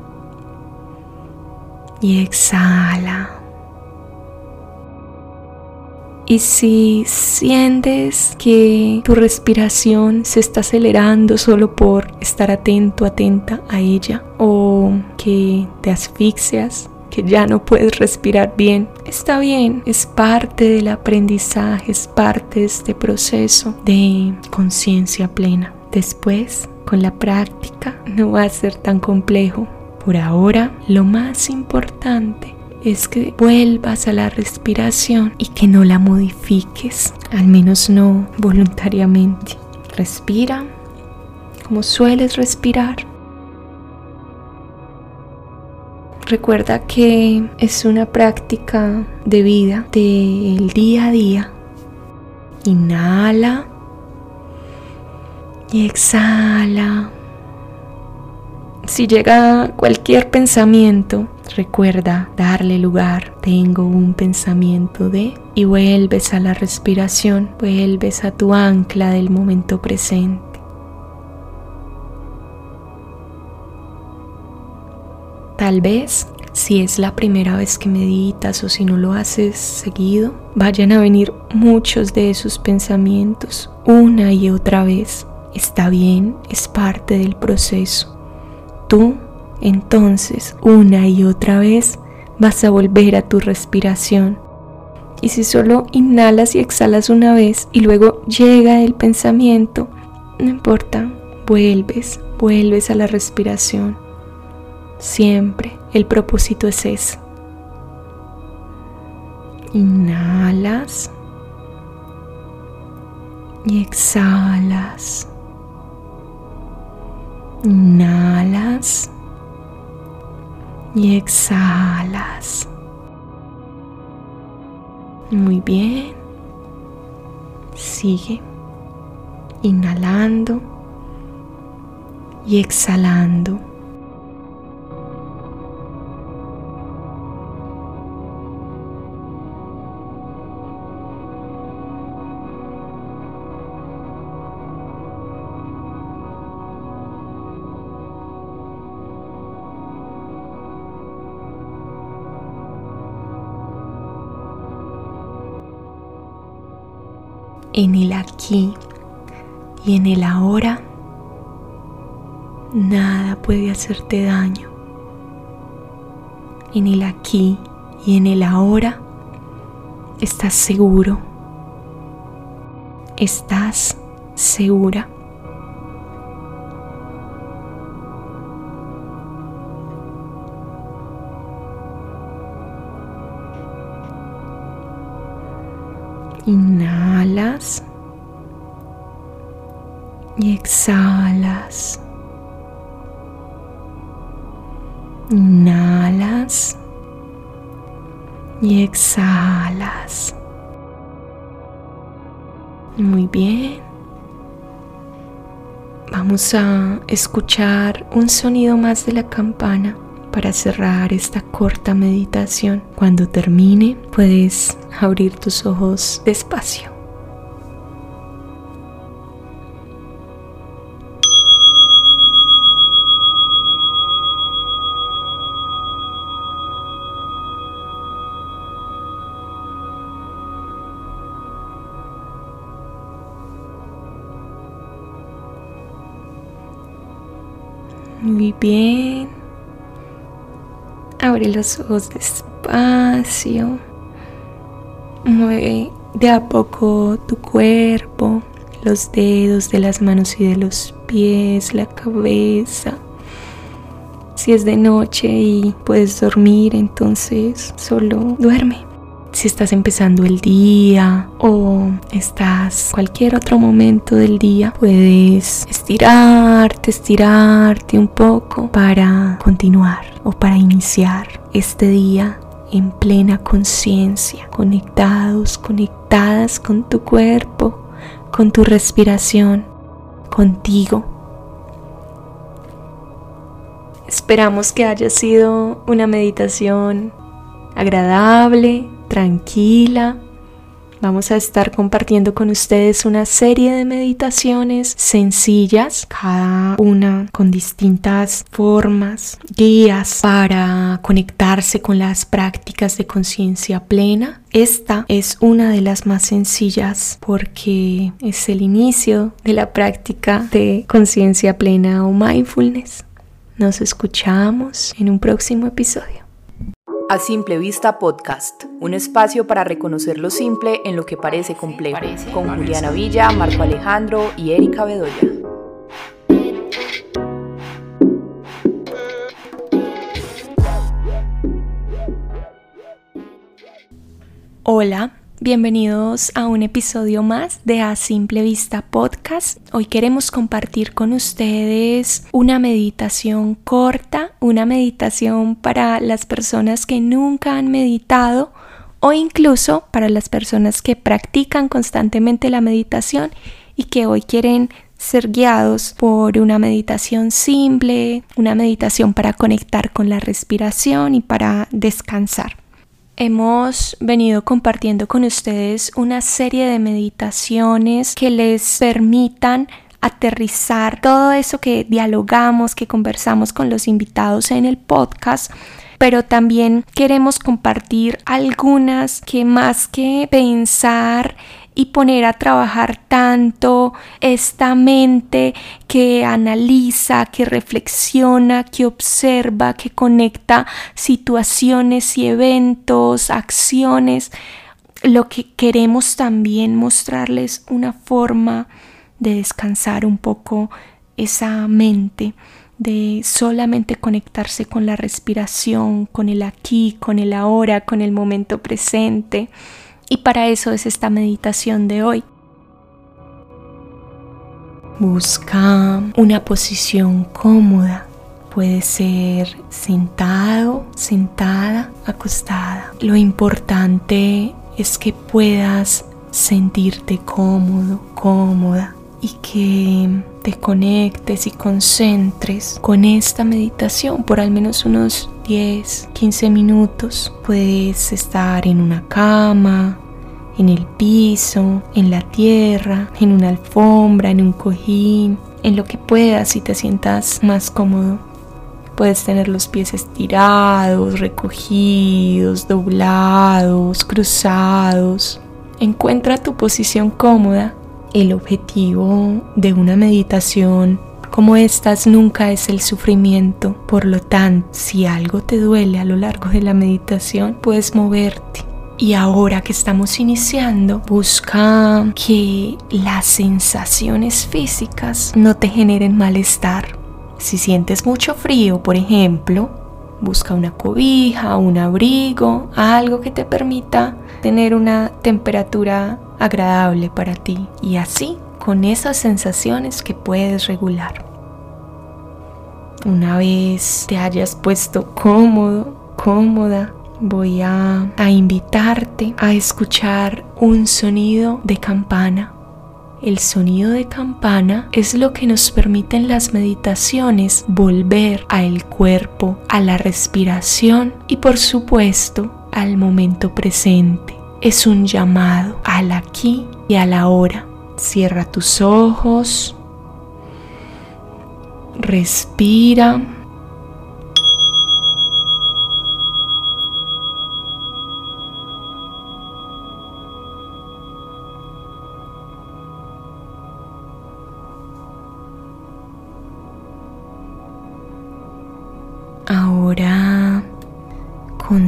y exhala. Y si sientes que tu respiración se está acelerando solo por estar atento, atenta a ella, o que te asfixias, que ya no puedes respirar bien, está bien, es parte del aprendizaje, es parte de este proceso de conciencia plena. Después con la práctica no va a ser tan complejo. Por ahora, lo más importante es que vuelvas a la respiración y que no la modifiques, al menos no voluntariamente. Respira como sueles respirar. Recuerda que es una práctica de vida, del día a día. Inhala y exhala. Si llega cualquier pensamiento, recuerda darle lugar. Tengo un pensamiento de y vuelves a la respiración, vuelves a tu ancla del momento presente. Tal vez si es la primera vez que meditas o si no lo haces seguido, vayan a venir muchos de esos pensamientos una y otra vez está bien, es parte del proceso. Tú, entonces, una y otra vez, vas a volver a tu respiración. Y si solo inhalas y exhalas una vez y luego llega el pensamiento, no importa, vuelves, vuelves a la respiración. Siempre el propósito es ese. Inhalas y exhalas. Inhalas y exhalas. Muy bien. Sigue inhalando y exhalando. En el aquí y en el ahora, nada puede hacerte daño. En el aquí y en el ahora estás seguro. Estás segura. Y exhalas. Inhalas y exhalas. Muy bien. Vamos a escuchar un sonido más de la campana para cerrar esta corta meditación. Cuando termine, puedes abrir tus ojos despacio. Bien. Abre los ojos despacio. Mueve de a poco tu cuerpo, los dedos de las manos y de los pies, la cabeza. Si es de noche y puedes dormir, entonces solo duerme si estás empezando el día o estás cualquier otro momento del día, puedes estirarte, estirarte un poco para continuar o para iniciar este día en plena conciencia, conectados, conectadas con tu cuerpo, con tu respiración, contigo. Esperamos que haya sido una meditación agradable, tranquila. Vamos a estar compartiendo con ustedes una serie de meditaciones sencillas, cada una con distintas formas, guías para conectarse con las prácticas de conciencia plena. Esta es una de las más sencillas porque es el inicio de la práctica de conciencia plena o mindfulness. Nos escuchamos en un próximo episodio. A Simple Vista Podcast, un espacio para reconocer lo simple en lo que parece complejo, con Juliana Villa, Marco Alejandro y Erika Bedoya. Hola, Bienvenidos a un episodio más de A Simple Vista Podcast. Hoy queremos compartir con ustedes una meditación corta, una meditación para las personas que nunca han meditado o incluso para las personas que practican constantemente la meditación y que hoy quieren ser guiados por una meditación simple, una meditación para conectar con la respiración y para descansar. Hemos venido compartiendo con ustedes una serie de meditaciones que les permitan aterrizar todo eso que dialogamos, que conversamos con los invitados en el podcast pero también queremos compartir algunas que más que pensar y poner a trabajar tanto esta mente que analiza, que reflexiona, que observa, que conecta situaciones y eventos, acciones. Lo que queremos también mostrarles una forma de descansar un poco esa mente, de solamente conectarse con la respiración, con el aquí, con el ahora, con el momento presente y para eso es esta meditación de hoy. Busca una posición cómoda. Puede ser sentado, sentada, acostada. Lo importante es que puedas sentirte cómodo, cómoda y que te conectes y concentres con esta meditación por al menos unos 10, 15 minutos. Puedes estar en una cama, en el piso, en la tierra, en una alfombra, en un cojín, en lo que puedas y te sientas más cómodo. Puedes tener los pies estirados, recogidos, doblados, cruzados. Encuentra tu posición cómoda. El objetivo de una meditación como estas nunca es el sufrimiento. Por lo tanto, si algo te duele a lo largo de la meditación, puedes moverte y ahora que estamos iniciando, busca que las sensaciones físicas no te generen malestar. Si sientes mucho frío, por ejemplo, busca una cobija, un abrigo, algo que te permita tener una temperatura agradable para ti y así con esas sensaciones que puedes regular. Una vez te hayas puesto cómodo, cómoda, voy a, invitarte a escuchar un sonido de campana. El sonido de campana es lo que nos permite en las meditaciones volver al cuerpo, a la respiración y por supuesto al momento presente. es un llamado al aquí y a la hora. Cierra tus ojos. Respira.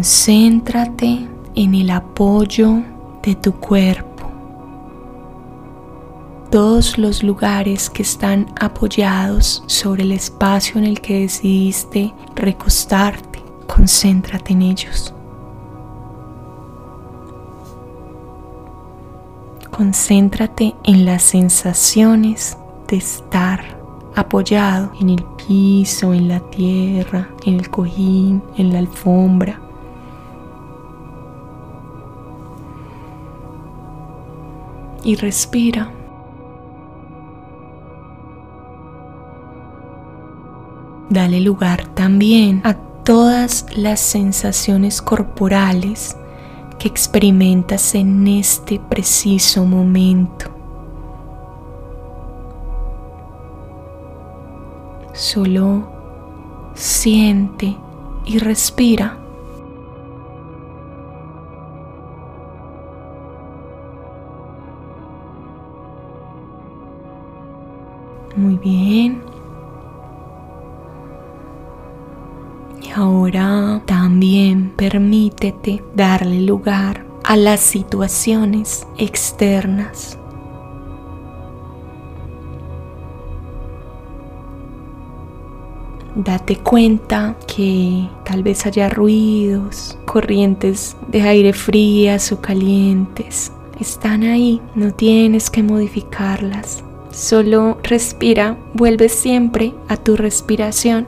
Concéntrate en el apoyo de tu cuerpo. Todos los lugares que están apoyados sobre el espacio en el que decidiste recostarte, concéntrate en ellos. Concéntrate en las sensaciones de estar apoyado en el piso, en la tierra, en el cojín, en la alfombra. Y respira. Dale lugar también a todas las sensaciones corporales que experimentas en este preciso momento. Solo siente y respira. Bien. Y ahora también permítete darle lugar a las situaciones externas Date cuenta que tal vez haya ruidos, corrientes de aire frías o calientes. Están ahí, no tienes que modificarlas. Solo respira, vuelve siempre a tu respiración.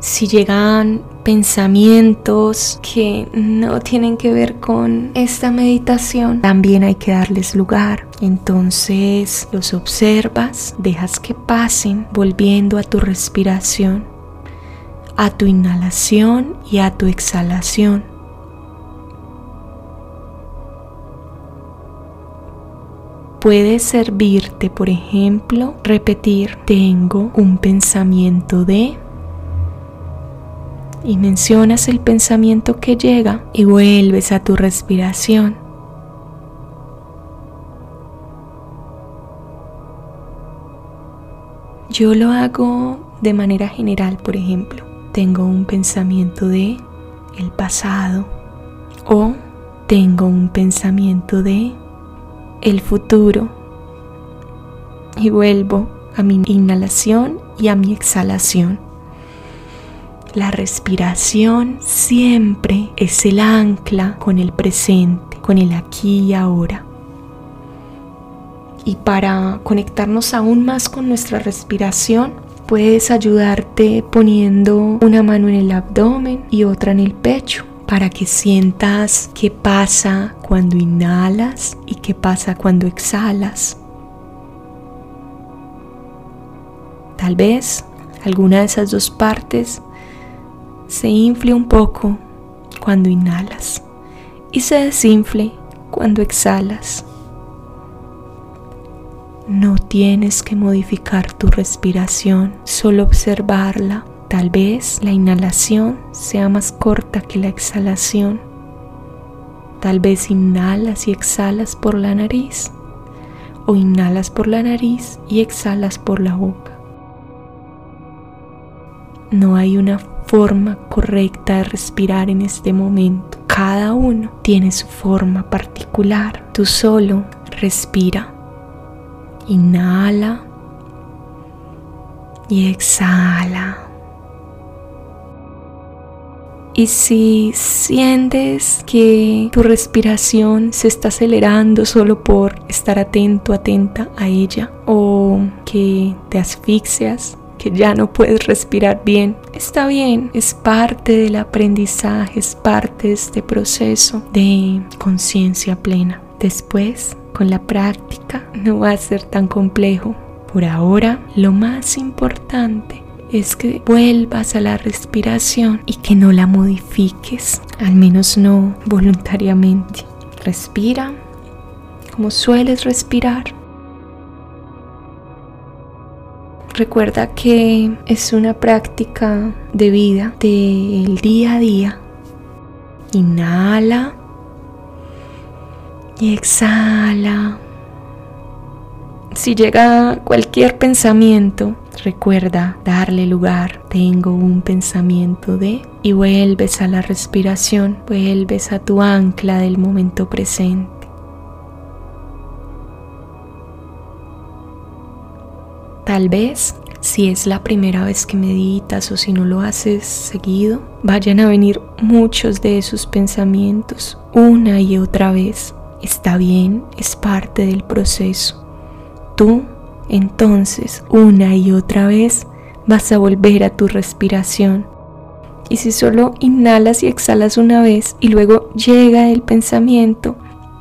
Si llegan pensamientos que no tienen que ver con esta meditación, también hay que darles lugar. Entonces los observas, dejas que pasen, volviendo a tu respiración, a tu inhalación y a tu exhalación. Puede servirte, por ejemplo, repetir, tengo un pensamiento de y mencionas el pensamiento que llega y vuelves a tu respiración. Yo lo hago de manera general, por ejemplo, tengo un pensamiento de el pasado o tengo un pensamiento de el futuro y vuelvo a mi inhalación y a mi exhalación. La respiración siempre es el ancla con el presente, con el aquí y ahora. Y para conectarnos aún más con nuestra respiración, puedes ayudarte poniendo una mano en el abdomen y otra en el pecho para que sientas qué pasa cuando inhalas y qué pasa cuando exhalas. Tal vez alguna de esas dos partes se infle un poco cuando inhalas y se desinfle cuando exhalas. No tienes que modificar tu respiración, solo observarla. Tal vez la inhalación sea más corta que la exhalación. Tal vez inhalas y exhalas por la nariz o inhalas por la nariz y exhalas por la boca. No hay una forma correcta de respirar en este momento. Cada uno tiene su forma particular. Tú solo respira. Inhala y exhala. Y si sientes que tu respiración se está acelerando solo por estar atento, atenta a ella, o que te asfixias, que ya no puedes respirar bien, está bien, es parte del aprendizaje, es parte de este proceso de conciencia plena. Después, con la práctica, no va a ser tan complejo. Por ahora, lo más importante es que vuelvas a la respiración y que no la modifiques, al menos no voluntariamente. Respira como sueles respirar. Recuerda que es una práctica de vida del día a día. Inhala y exhala. Si llega cualquier pensamiento, recuerda darle lugar. Tengo un pensamiento de y vuelves a la respiración, vuelves a tu ancla del momento presente. Tal vez si es la primera vez que meditas o si no lo haces seguido, vayan a venir muchos de esos pensamientos una y otra vez. Está bien, es parte del proceso. Tú, entonces, una y otra vez, vas a volver a tu respiración. Y si solo inhalas y exhalas una vez y luego llega el pensamiento,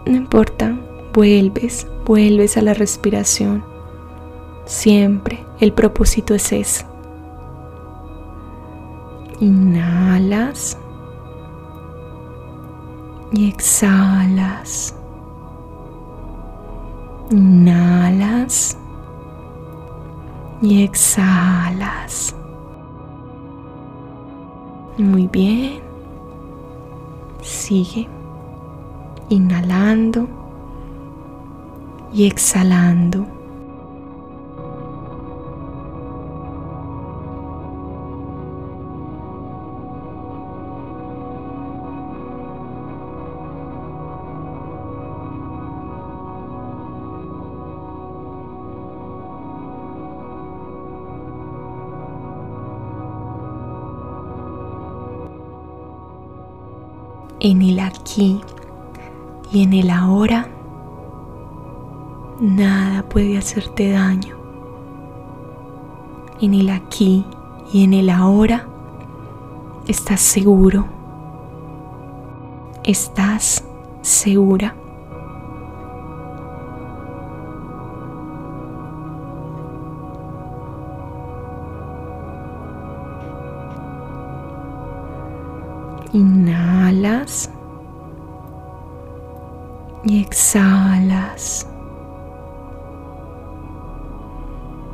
no importa, vuelves, vuelves a la respiración. Siempre el propósito es ese. Inhalas y exhalas. Inhalas y exhalas. Muy bien. Sigue inhalando y exhalando. En el aquí y en el ahora, nada puede hacerte daño. En el aquí y en el ahora estás seguro. Estás segura. Inhalas y exhalas.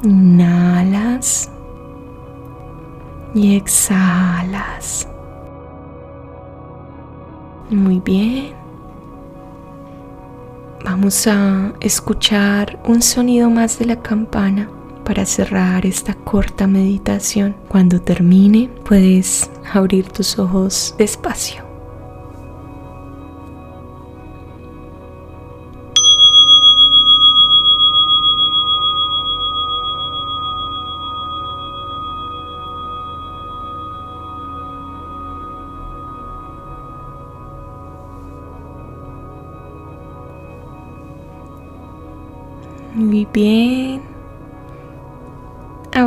Inhalas y exhalas. Muy bien. Vamos a escuchar un sonido más de la campana para cerrar esta corta meditación. Cuando termine, puedes abrir tus ojos despacio. Muy bien.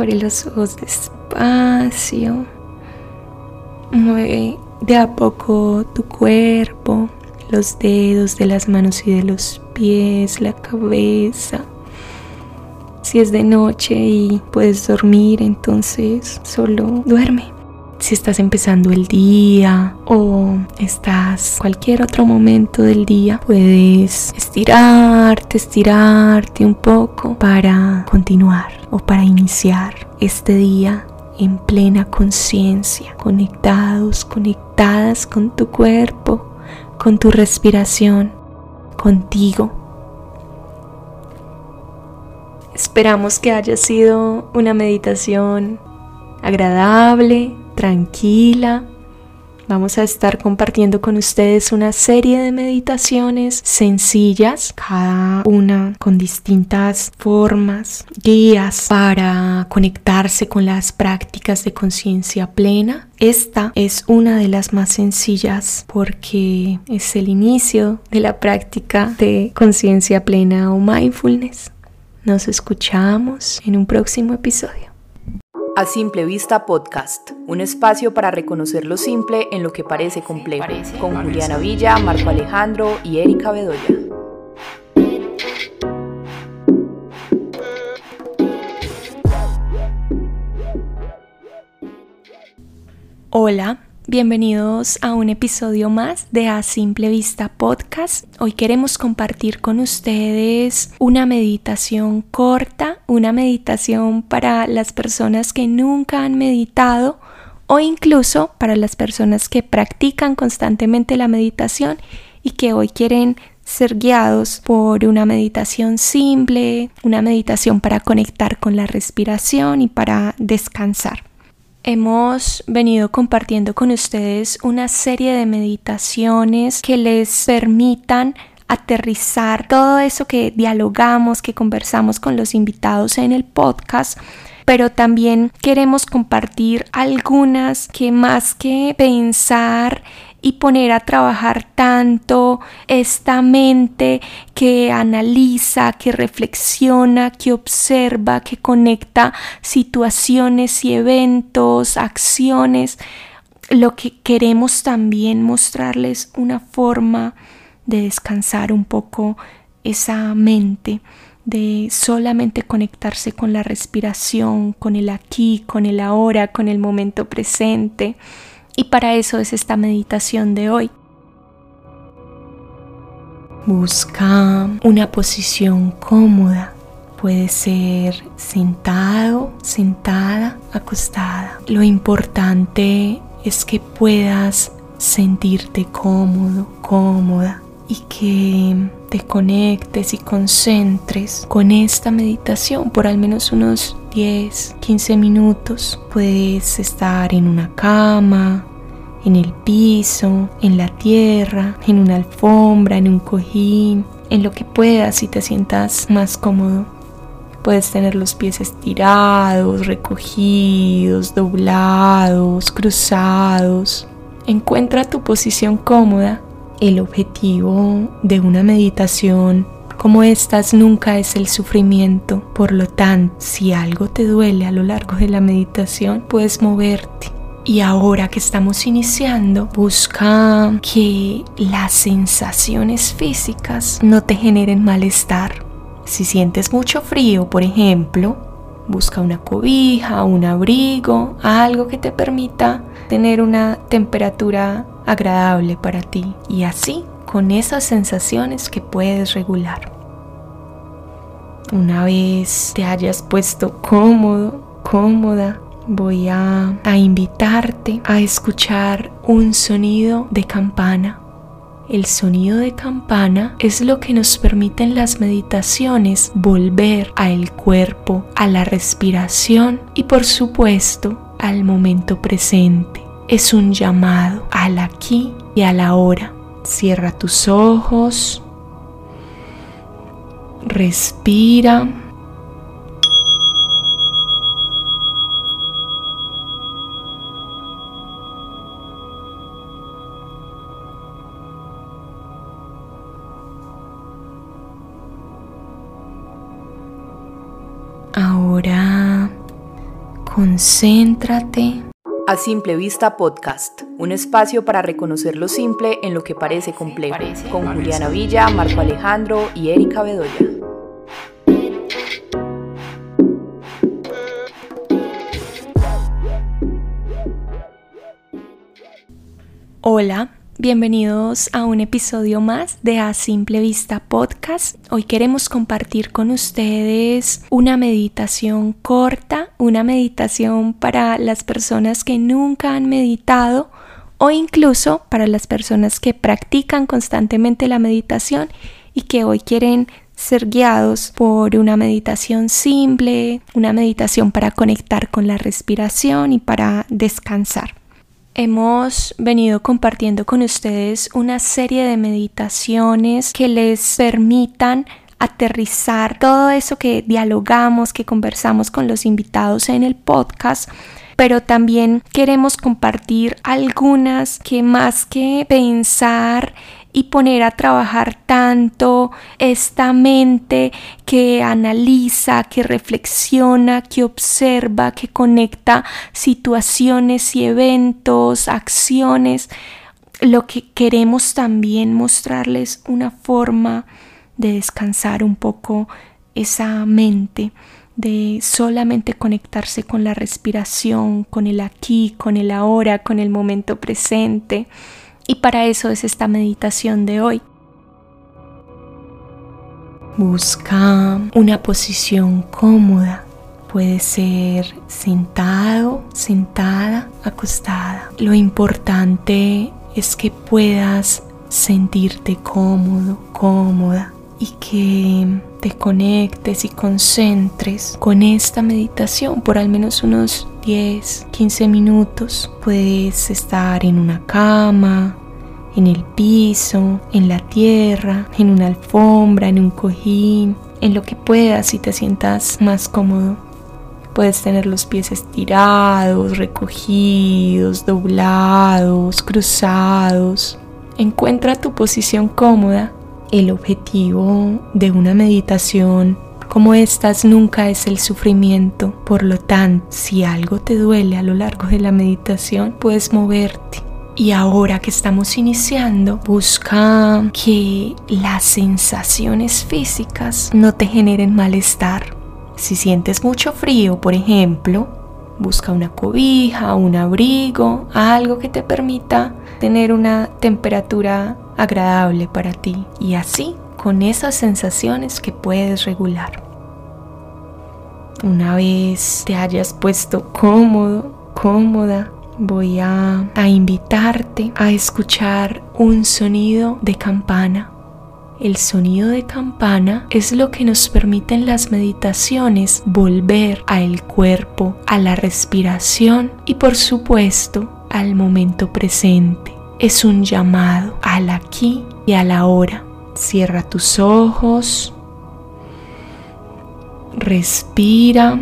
Abre los ojos despacio. Mueve de a poco tu cuerpo, los dedos de las manos y de los pies, la cabeza. Si es de noche y puedes dormir, entonces solo duerme. Si estás empezando el día o estás cualquier otro momento del día, puedes estirarte, estirarte un poco para continuar o para iniciar este día en plena conciencia, conectados, conectadas con tu cuerpo, con tu respiración, contigo. Esperamos que haya sido una meditación agradable, tranquila. Vamos a estar compartiendo con ustedes una serie de meditaciones sencillas, cada una con distintas formas, guías para conectarse con las prácticas de conciencia plena. Esta es una de las más sencillas porque es el inicio de la práctica de conciencia plena o mindfulness. Nos escuchamos en un próximo episodio. A Simple Vista Podcast, un espacio para reconocer lo simple en lo que parece complejo, con Juliana Villa, Marco Alejandro y Erika Bedoya. Hola, bienvenidos a un episodio más de A Simple Vista Podcast. Hoy queremos compartir con ustedes una meditación corta, una meditación para las personas que nunca han meditado o incluso para las personas que practican constantemente la meditación y que hoy quieren ser guiados por una meditación simple, una meditación para conectar con la respiración y para descansar. Hemos venido compartiendo con ustedes una serie de meditaciones que les permitan aterrizar todo eso que dialogamos, que conversamos con los invitados en el podcast pero también queremos compartir algunas que más que pensar y poner a trabajar tanto esta mente que analiza, que reflexiona, que observa, que conecta situaciones y eventos, acciones. Lo que queremos también mostrarles una forma de descansar un poco esa mente, de solamente conectarse con la respiración, con el aquí, con el ahora, con el momento presente y para eso es esta meditación de hoy. Busca una posición cómoda. Puede ser sentado, sentada, acostada. Lo importante es que puedas sentirte cómodo, cómoda y que te conectes y concentres con esta meditación por al menos unos 10, 15 minutos. Puedes estar en una cama, en el piso, en la tierra, en una alfombra, en un cojín, en lo que puedas y te sientas más cómodo. Puedes tener los pies estirados, recogidos, doblados, cruzados. Encuentra tu posición cómoda el objetivo de una meditación como estas nunca es el sufrimiento. Por lo tanto, si algo te duele a lo largo de la meditación, puedes moverte. Y ahora que estamos iniciando, busca que las sensaciones físicas no te generen malestar. Si sientes mucho frío, por ejemplo, busca una cobija, un abrigo, algo que te permita tener una temperatura agradable para ti y así con esas sensaciones que puedes regular. Una vez te hayas puesto cómodo, cómoda, voy a, a invitarte a escuchar un sonido de campana. El sonido de campana es lo que nos permite en las meditaciones volver al cuerpo, a la respiración y por supuesto al momento presente es un llamado al aquí y a la hora. Cierra tus ojos, respira. Ahora concéntrate a Simple Vista Podcast, un espacio para reconocer lo simple en lo que parece complejo, con Juliana Villa, Marco Alejandro y Erika Bedoya. Hola, Bienvenidos a un episodio más de A Simple Vista Podcast. Hoy queremos compartir con ustedes una meditación corta, una meditación para las personas que nunca han meditado o incluso para las personas que practican constantemente la meditación y que hoy quieren ser guiados por una meditación simple, una meditación para conectar con la respiración y para descansar. Hemos venido compartiendo con ustedes una serie de meditaciones que les permitan aterrizar todo eso que dialogamos, que conversamos con los invitados en el podcast pero también queremos compartir algunas que más que pensar y poner a trabajar tanto esta mente que analiza, que reflexiona, que observa, que conecta situaciones y eventos, acciones. Lo que queremos también mostrarles una forma de descansar un poco esa mente, de solamente conectarse con la respiración, con el aquí, con el ahora, con el momento presente. Y para eso es esta meditación de hoy. Busca una posición cómoda. Puede ser sentado, sentada, acostada. Lo importante es que puedas sentirte cómodo, cómoda y que te conectes y concentres con esta meditación por al menos unos 10, 15 minutos. Puedes estar en una cama, en el piso, en la tierra, en una alfombra, en un cojín, en lo que puedas y te sientas más cómodo. Puedes tener los pies estirados, recogidos, doblados, cruzados. Encuentra tu posición cómoda. El objetivo de una meditación como estas nunca es el sufrimiento. Por lo tanto, si algo te duele a lo largo de la meditación, puedes moverte. Y ahora que estamos iniciando, busca que las sensaciones físicas no te generen malestar. Si sientes mucho frío, por ejemplo, busca una cobija, un abrigo, algo que te permita tener una temperatura agradable para ti y así con esas sensaciones que puedes regular. Una vez te hayas puesto cómodo, cómoda, voy a, a invitarte a escuchar un sonido de campana. El sonido de campana es lo que nos permite en las meditaciones volver al cuerpo, a la respiración y por supuesto al momento presente. Es un llamado al aquí y a la hora. Cierra tus ojos, respira.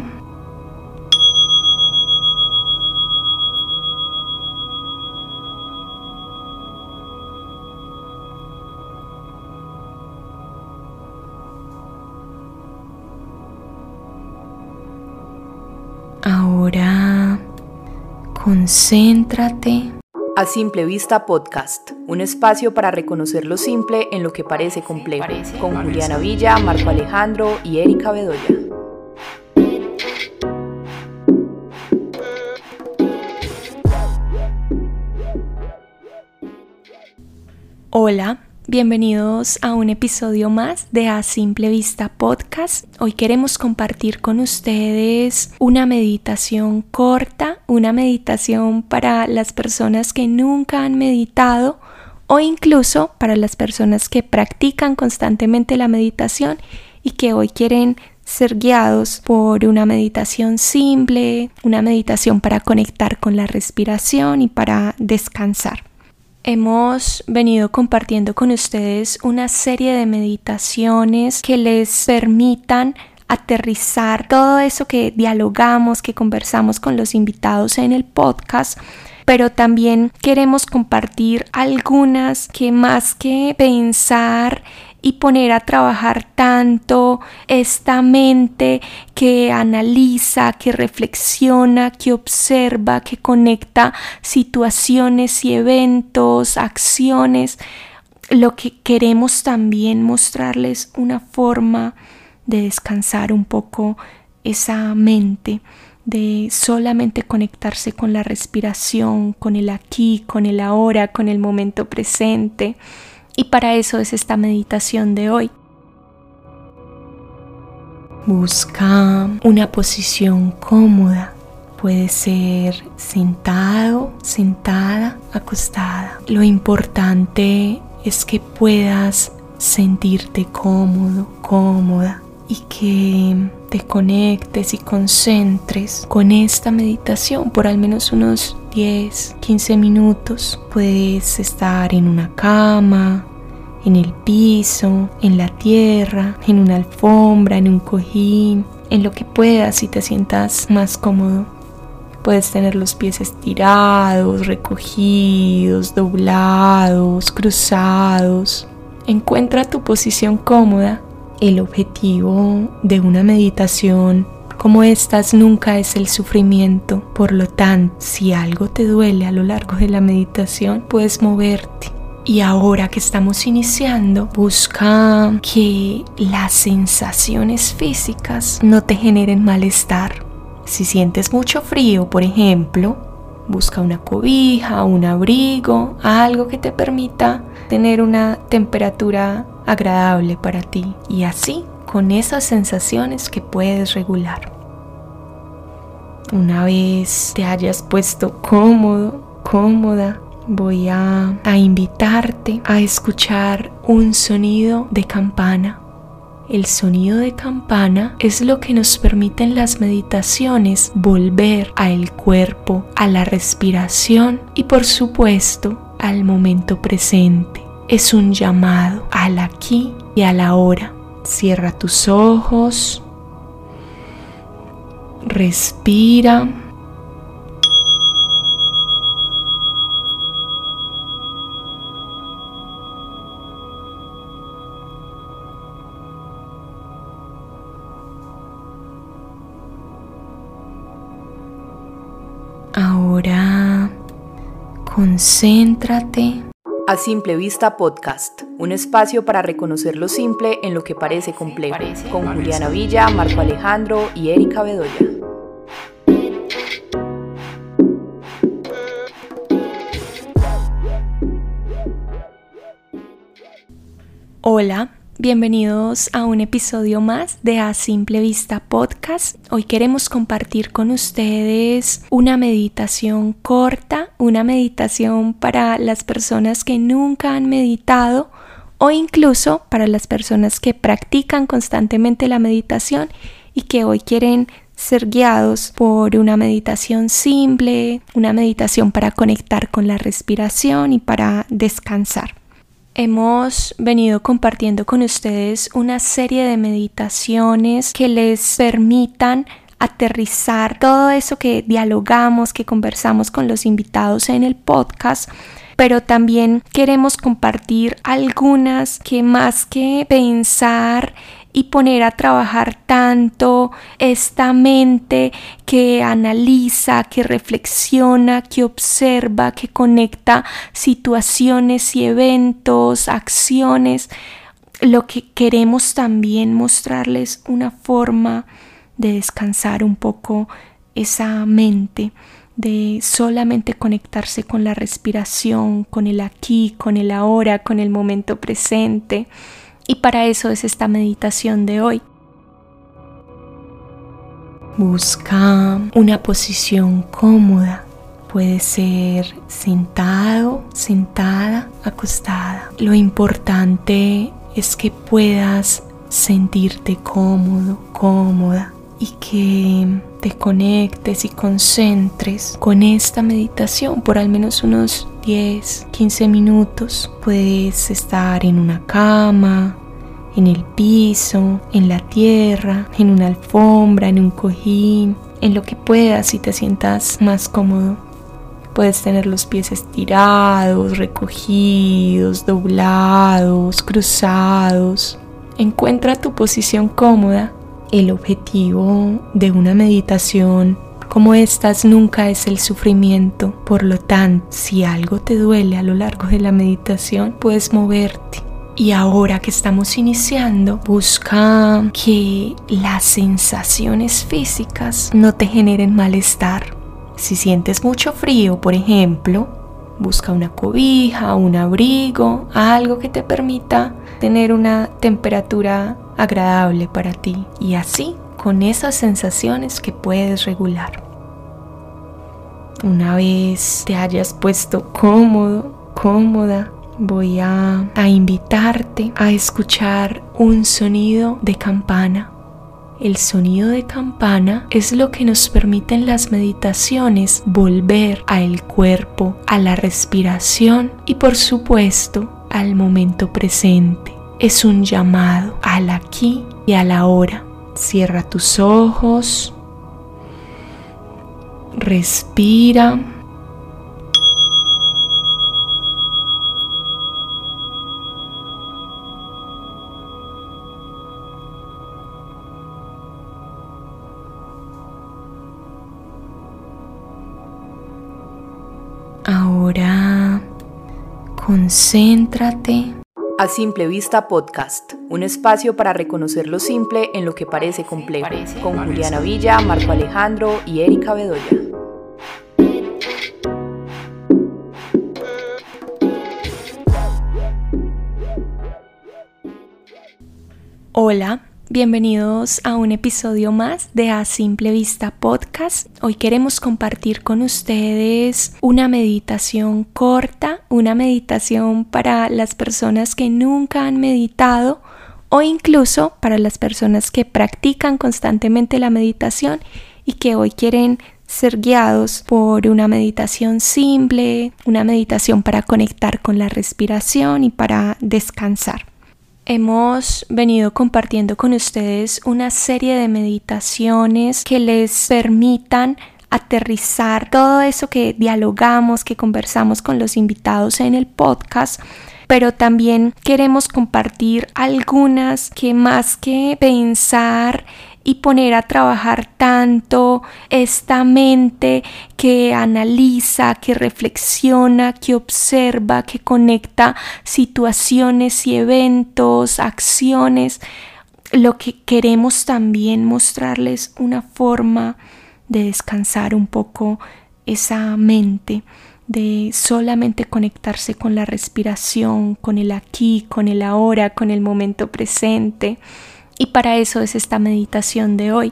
Ahora concéntrate. A Simple Vista Podcast, un espacio para reconocer lo simple en lo que parece complejo, con Juliana Villa, Marco Alejandro y Erika Bedoya. Hola, Bienvenidos a un episodio más de A Simple Vista Podcast. Hoy queremos compartir con ustedes una meditación corta, una meditación para las personas que nunca han meditado o incluso para las personas que practican constantemente la meditación y que hoy quieren ser guiados por una meditación simple, una meditación para conectar con la respiración y para descansar. Hemos venido compartiendo con ustedes una serie de meditaciones que les permitan aterrizar todo eso que dialogamos, que conversamos con los invitados en el podcast pero también queremos compartir algunas que más que pensar y poner a trabajar tanto esta mente que analiza, que reflexiona, que observa, que conecta situaciones y eventos, acciones. Lo que queremos también mostrarles una forma de descansar un poco esa mente de solamente conectarse con la respiración, con el aquí, con el ahora, con el momento presente y para eso es esta meditación de hoy. Busca una posición cómoda. Puede ser sentado, sentada, acostada. Lo importante es que puedas sentirte cómodo, cómoda y que te conectes y concentres con esta meditación por al menos unos 10, 15 minutos. Puedes estar en una cama, en el piso, en la tierra, en una alfombra, en un cojín, en lo que puedas y te sientas más cómodo. Puedes tener los pies estirados, recogidos, doblados, cruzados. Encuentra tu posición cómoda. El objetivo de una meditación como estas nunca es el sufrimiento. Por lo tanto, si algo te duele a lo largo de la meditación, puedes moverte. Y ahora que estamos iniciando, busca que las sensaciones físicas no te generen malestar. Si sientes mucho frío, por ejemplo, busca una cobija, un abrigo, algo que te permita tener una temperatura agradable para ti. Y así, con esas sensaciones que puedes regular. Una vez te hayas puesto cómodo, cómoda, voy a, invitarte a escuchar un sonido de campana. El sonido de campana es lo que nos permite en las meditaciones volver al cuerpo, a la respiración y por supuesto al momento presente. Es un llamado al aquí y a la hora. Cierra tus ojos, respira Ahora concéntrate. A Simple Vista Podcast, un espacio para reconocer lo simple en lo que parece complejo, con Juliana Villa, Marco Alejandro y Erika Bedoya. Hola, Bienvenidos a un episodio más de A Simple Vista Podcast. Hoy queremos compartir con ustedes una meditación corta, una meditación para las personas que nunca han meditado o incluso para las personas que practican constantemente la meditación y que hoy quieren ser guiados por una meditación simple, una meditación para conectar con la respiración y para descansar. Hemos venido compartiendo con ustedes una serie de meditaciones que les permitan aterrizar todo eso que dialogamos, que conversamos con los invitados en el podcast pero también queremos compartir algunas que más que pensar y poner a trabajar tanto esta mente que analiza, que reflexiona, que observa, que conecta situaciones y eventos, acciones. Lo que queremos también mostrarles una forma de descansar un poco esa mente, de solamente conectarse con la respiración, con el aquí, con el ahora, con el momento presente y para eso es esta meditación de hoy. Busca una posición cómoda. Puede ser sentado, sentada, acostada. Lo importante es que puedas sentirte cómodo, cómoda y que te conectes y concentres con esta meditación por al menos unos 10, 15 minutos. Puedes estar en una cama, en el piso, en la tierra, en una alfombra, en un cojín, en lo que puedas y te sientas más cómodo. Puedes tener los pies estirados, recogidos, doblados, cruzados. Encuentra tu posición cómoda el objetivo de una meditación como estas nunca es el sufrimiento. Por lo tanto, si algo te duele a lo largo de la meditación, puedes moverte. Y ahora que estamos iniciando, busca que las sensaciones físicas no te generen malestar. Si sientes mucho frío, por ejemplo, busca una cobija, un abrigo, algo que te permita tener una temperatura agradable para ti y así con esas sensaciones que puedes regular. Una vez te hayas puesto cómodo, cómoda, voy a, a invitarte a escuchar un sonido de campana. El sonido de campana es lo que nos permite en las meditaciones volver al cuerpo, a la respiración y por supuesto al momento presente es un llamado al aquí y a la hora. Cierra tus ojos, respira. Ahora concéntrate. A Simple Vista Podcast, un espacio para reconocer lo simple en lo que parece complejo, con Juliana Villa, Marco Alejandro y Erika Bedoya. Hola, Bienvenidos a un episodio más de A Simple Vista Podcast. Hoy queremos compartir con ustedes una meditación corta, una meditación para las personas que nunca han meditado o incluso para las personas que practican constantemente la meditación y que hoy quieren ser guiados por una meditación simple, una meditación para conectar con la respiración y para descansar. Hemos venido compartiendo con ustedes una serie de meditaciones que les permitan aterrizar todo eso que dialogamos, que conversamos con los invitados en el podcast pero también queremos compartir algunas que más que pensar y poner a trabajar tanto esta mente que analiza, que reflexiona, que observa, que conecta situaciones y eventos, acciones. Lo que queremos también mostrarles una forma de descansar un poco esa mente, de solamente conectarse con la respiración, con el aquí, con el ahora, con el momento presente y para eso es esta meditación de hoy.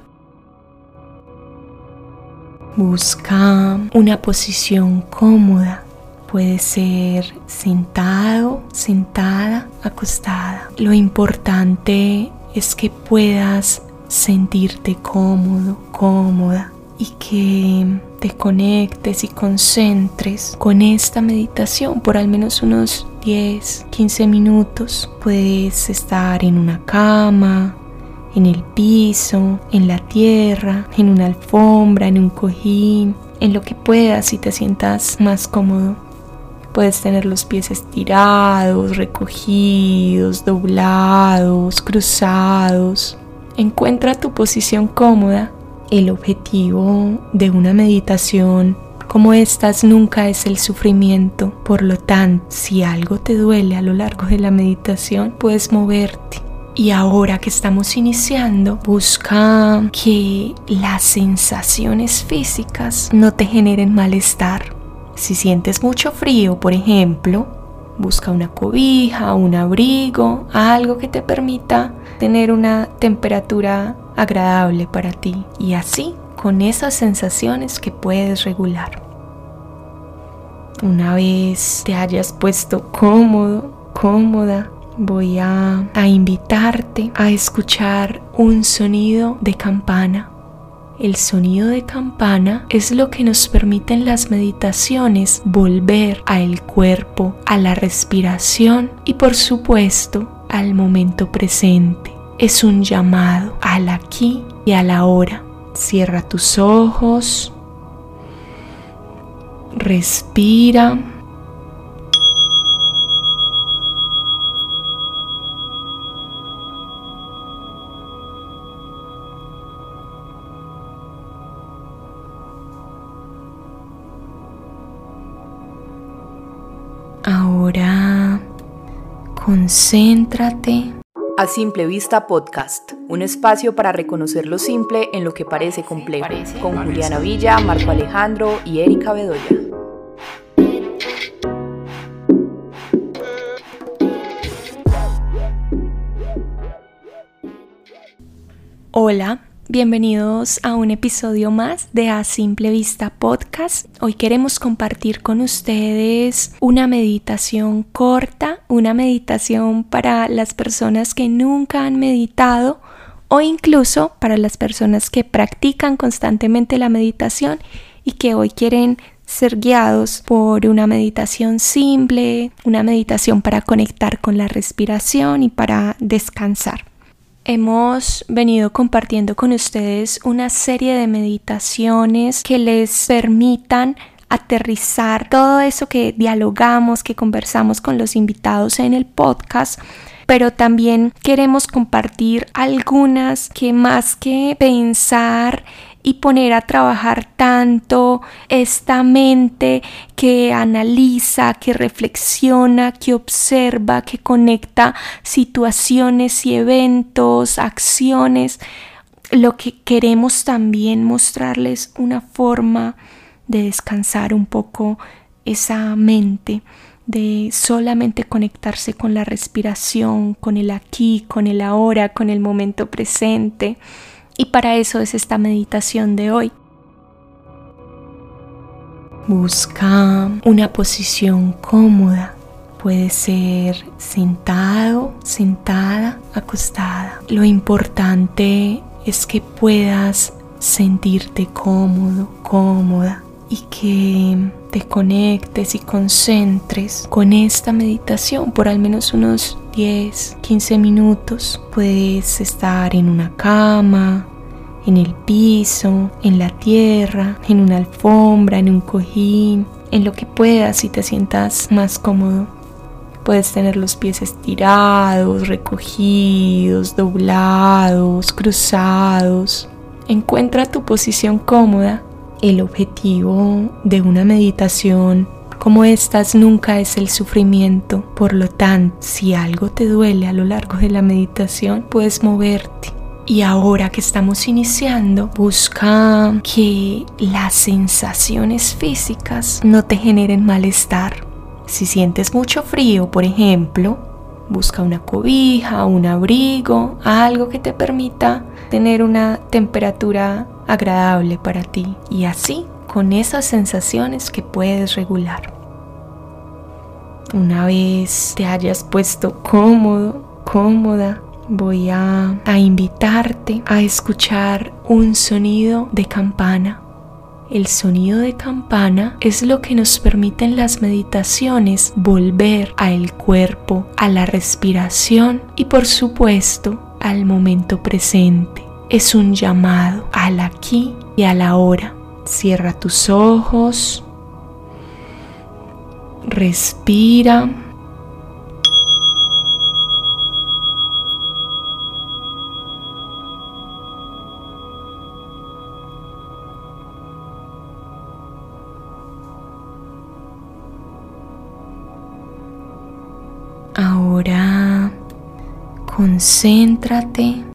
Busca una posición cómoda. Puede ser sentado, sentada, acostada. Lo importante es que puedas sentirte cómodo, cómoda y que te conectes y concentres con esta meditación por al menos unos 10, 15 minutos. Puedes estar en una cama, en el piso, en la tierra, en una alfombra, en un cojín, en lo que puedas y te sientas más cómodo. Puedes tener los pies estirados, recogidos, doblados, cruzados. Encuentra tu posición cómoda. El objetivo de una meditación como estas nunca es el sufrimiento. Por lo tanto, si algo te duele a lo largo de la meditación, puedes moverte. Y ahora que estamos iniciando, busca que las sensaciones físicas no te generen malestar. Si sientes mucho frío, por ejemplo, busca una cobija, un abrigo, algo que te permita tener una temperatura agradable para ti. Y así con esas sensaciones que puedes regular. Una vez te hayas puesto cómodo, cómoda, voy a, a invitarte a escuchar un sonido de campana. El sonido de campana es lo que nos permite en las meditaciones volver al cuerpo, a la respiración y por supuesto al momento presente. Es un llamado al aquí y a la hora. Cierra tus ojos. Respira. Concéntrate. A Simple Vista Podcast, un espacio para reconocer lo simple en lo que parece complejo, con Juliana Villa, Marco Alejandro y Erika Bedoya. Hola, Bienvenidos a un episodio más de A Simple Vista Podcast. Hoy queremos compartir con ustedes una meditación corta, una meditación para las personas que nunca han meditado o incluso para las personas que practican constantemente la meditación y que hoy quieren ser guiados por una meditación simple, una meditación para conectar con la respiración y para descansar. Hemos venido compartiendo con ustedes una serie de meditaciones que les permitan aterrizar todo eso que dialogamos, que conversamos con los invitados en el podcast, pero también queremos compartir algunas que más que pensar y poner a trabajar tanto esta mente que analiza, que reflexiona, que observa, que conecta situaciones y eventos, acciones. Lo que queremos también mostrarles una forma de descansar un poco esa mente, de solamente conectarse con la respiración, con el aquí, con el ahora, con el momento presente. Y para eso es esta meditación de hoy. Busca una posición cómoda. Puede ser sentado, sentada, acostada. Lo importante es que puedas sentirte cómodo, cómoda y que te conectes y concentres con esta meditación por al menos unos 10, 15 minutos. Puedes estar en una cama, en el piso, en la tierra, en una alfombra, en un cojín, en lo que puedas y te sientas más cómodo. Puedes tener los pies estirados, recogidos, doblados, cruzados. Encuentra tu posición cómoda el objetivo de una meditación como estas nunca es el sufrimiento. Por lo tanto, si algo te duele a lo largo de la meditación, puedes moverte. Y ahora que estamos iniciando, busca que las sensaciones físicas no te generen malestar. Si sientes mucho frío, por ejemplo, busca una cobija, un abrigo, algo que te permita tener una temperatura agradable para ti y así con esas sensaciones que puedes regular. Una vez te hayas puesto cómodo, cómoda, voy a, a invitarte a escuchar un sonido de campana. El sonido de campana es lo que nos permite en las meditaciones volver al cuerpo, a la respiración y por supuesto al momento presente es un llamado al aquí y a la hora. Cierra tus ojos, respira. Concéntrate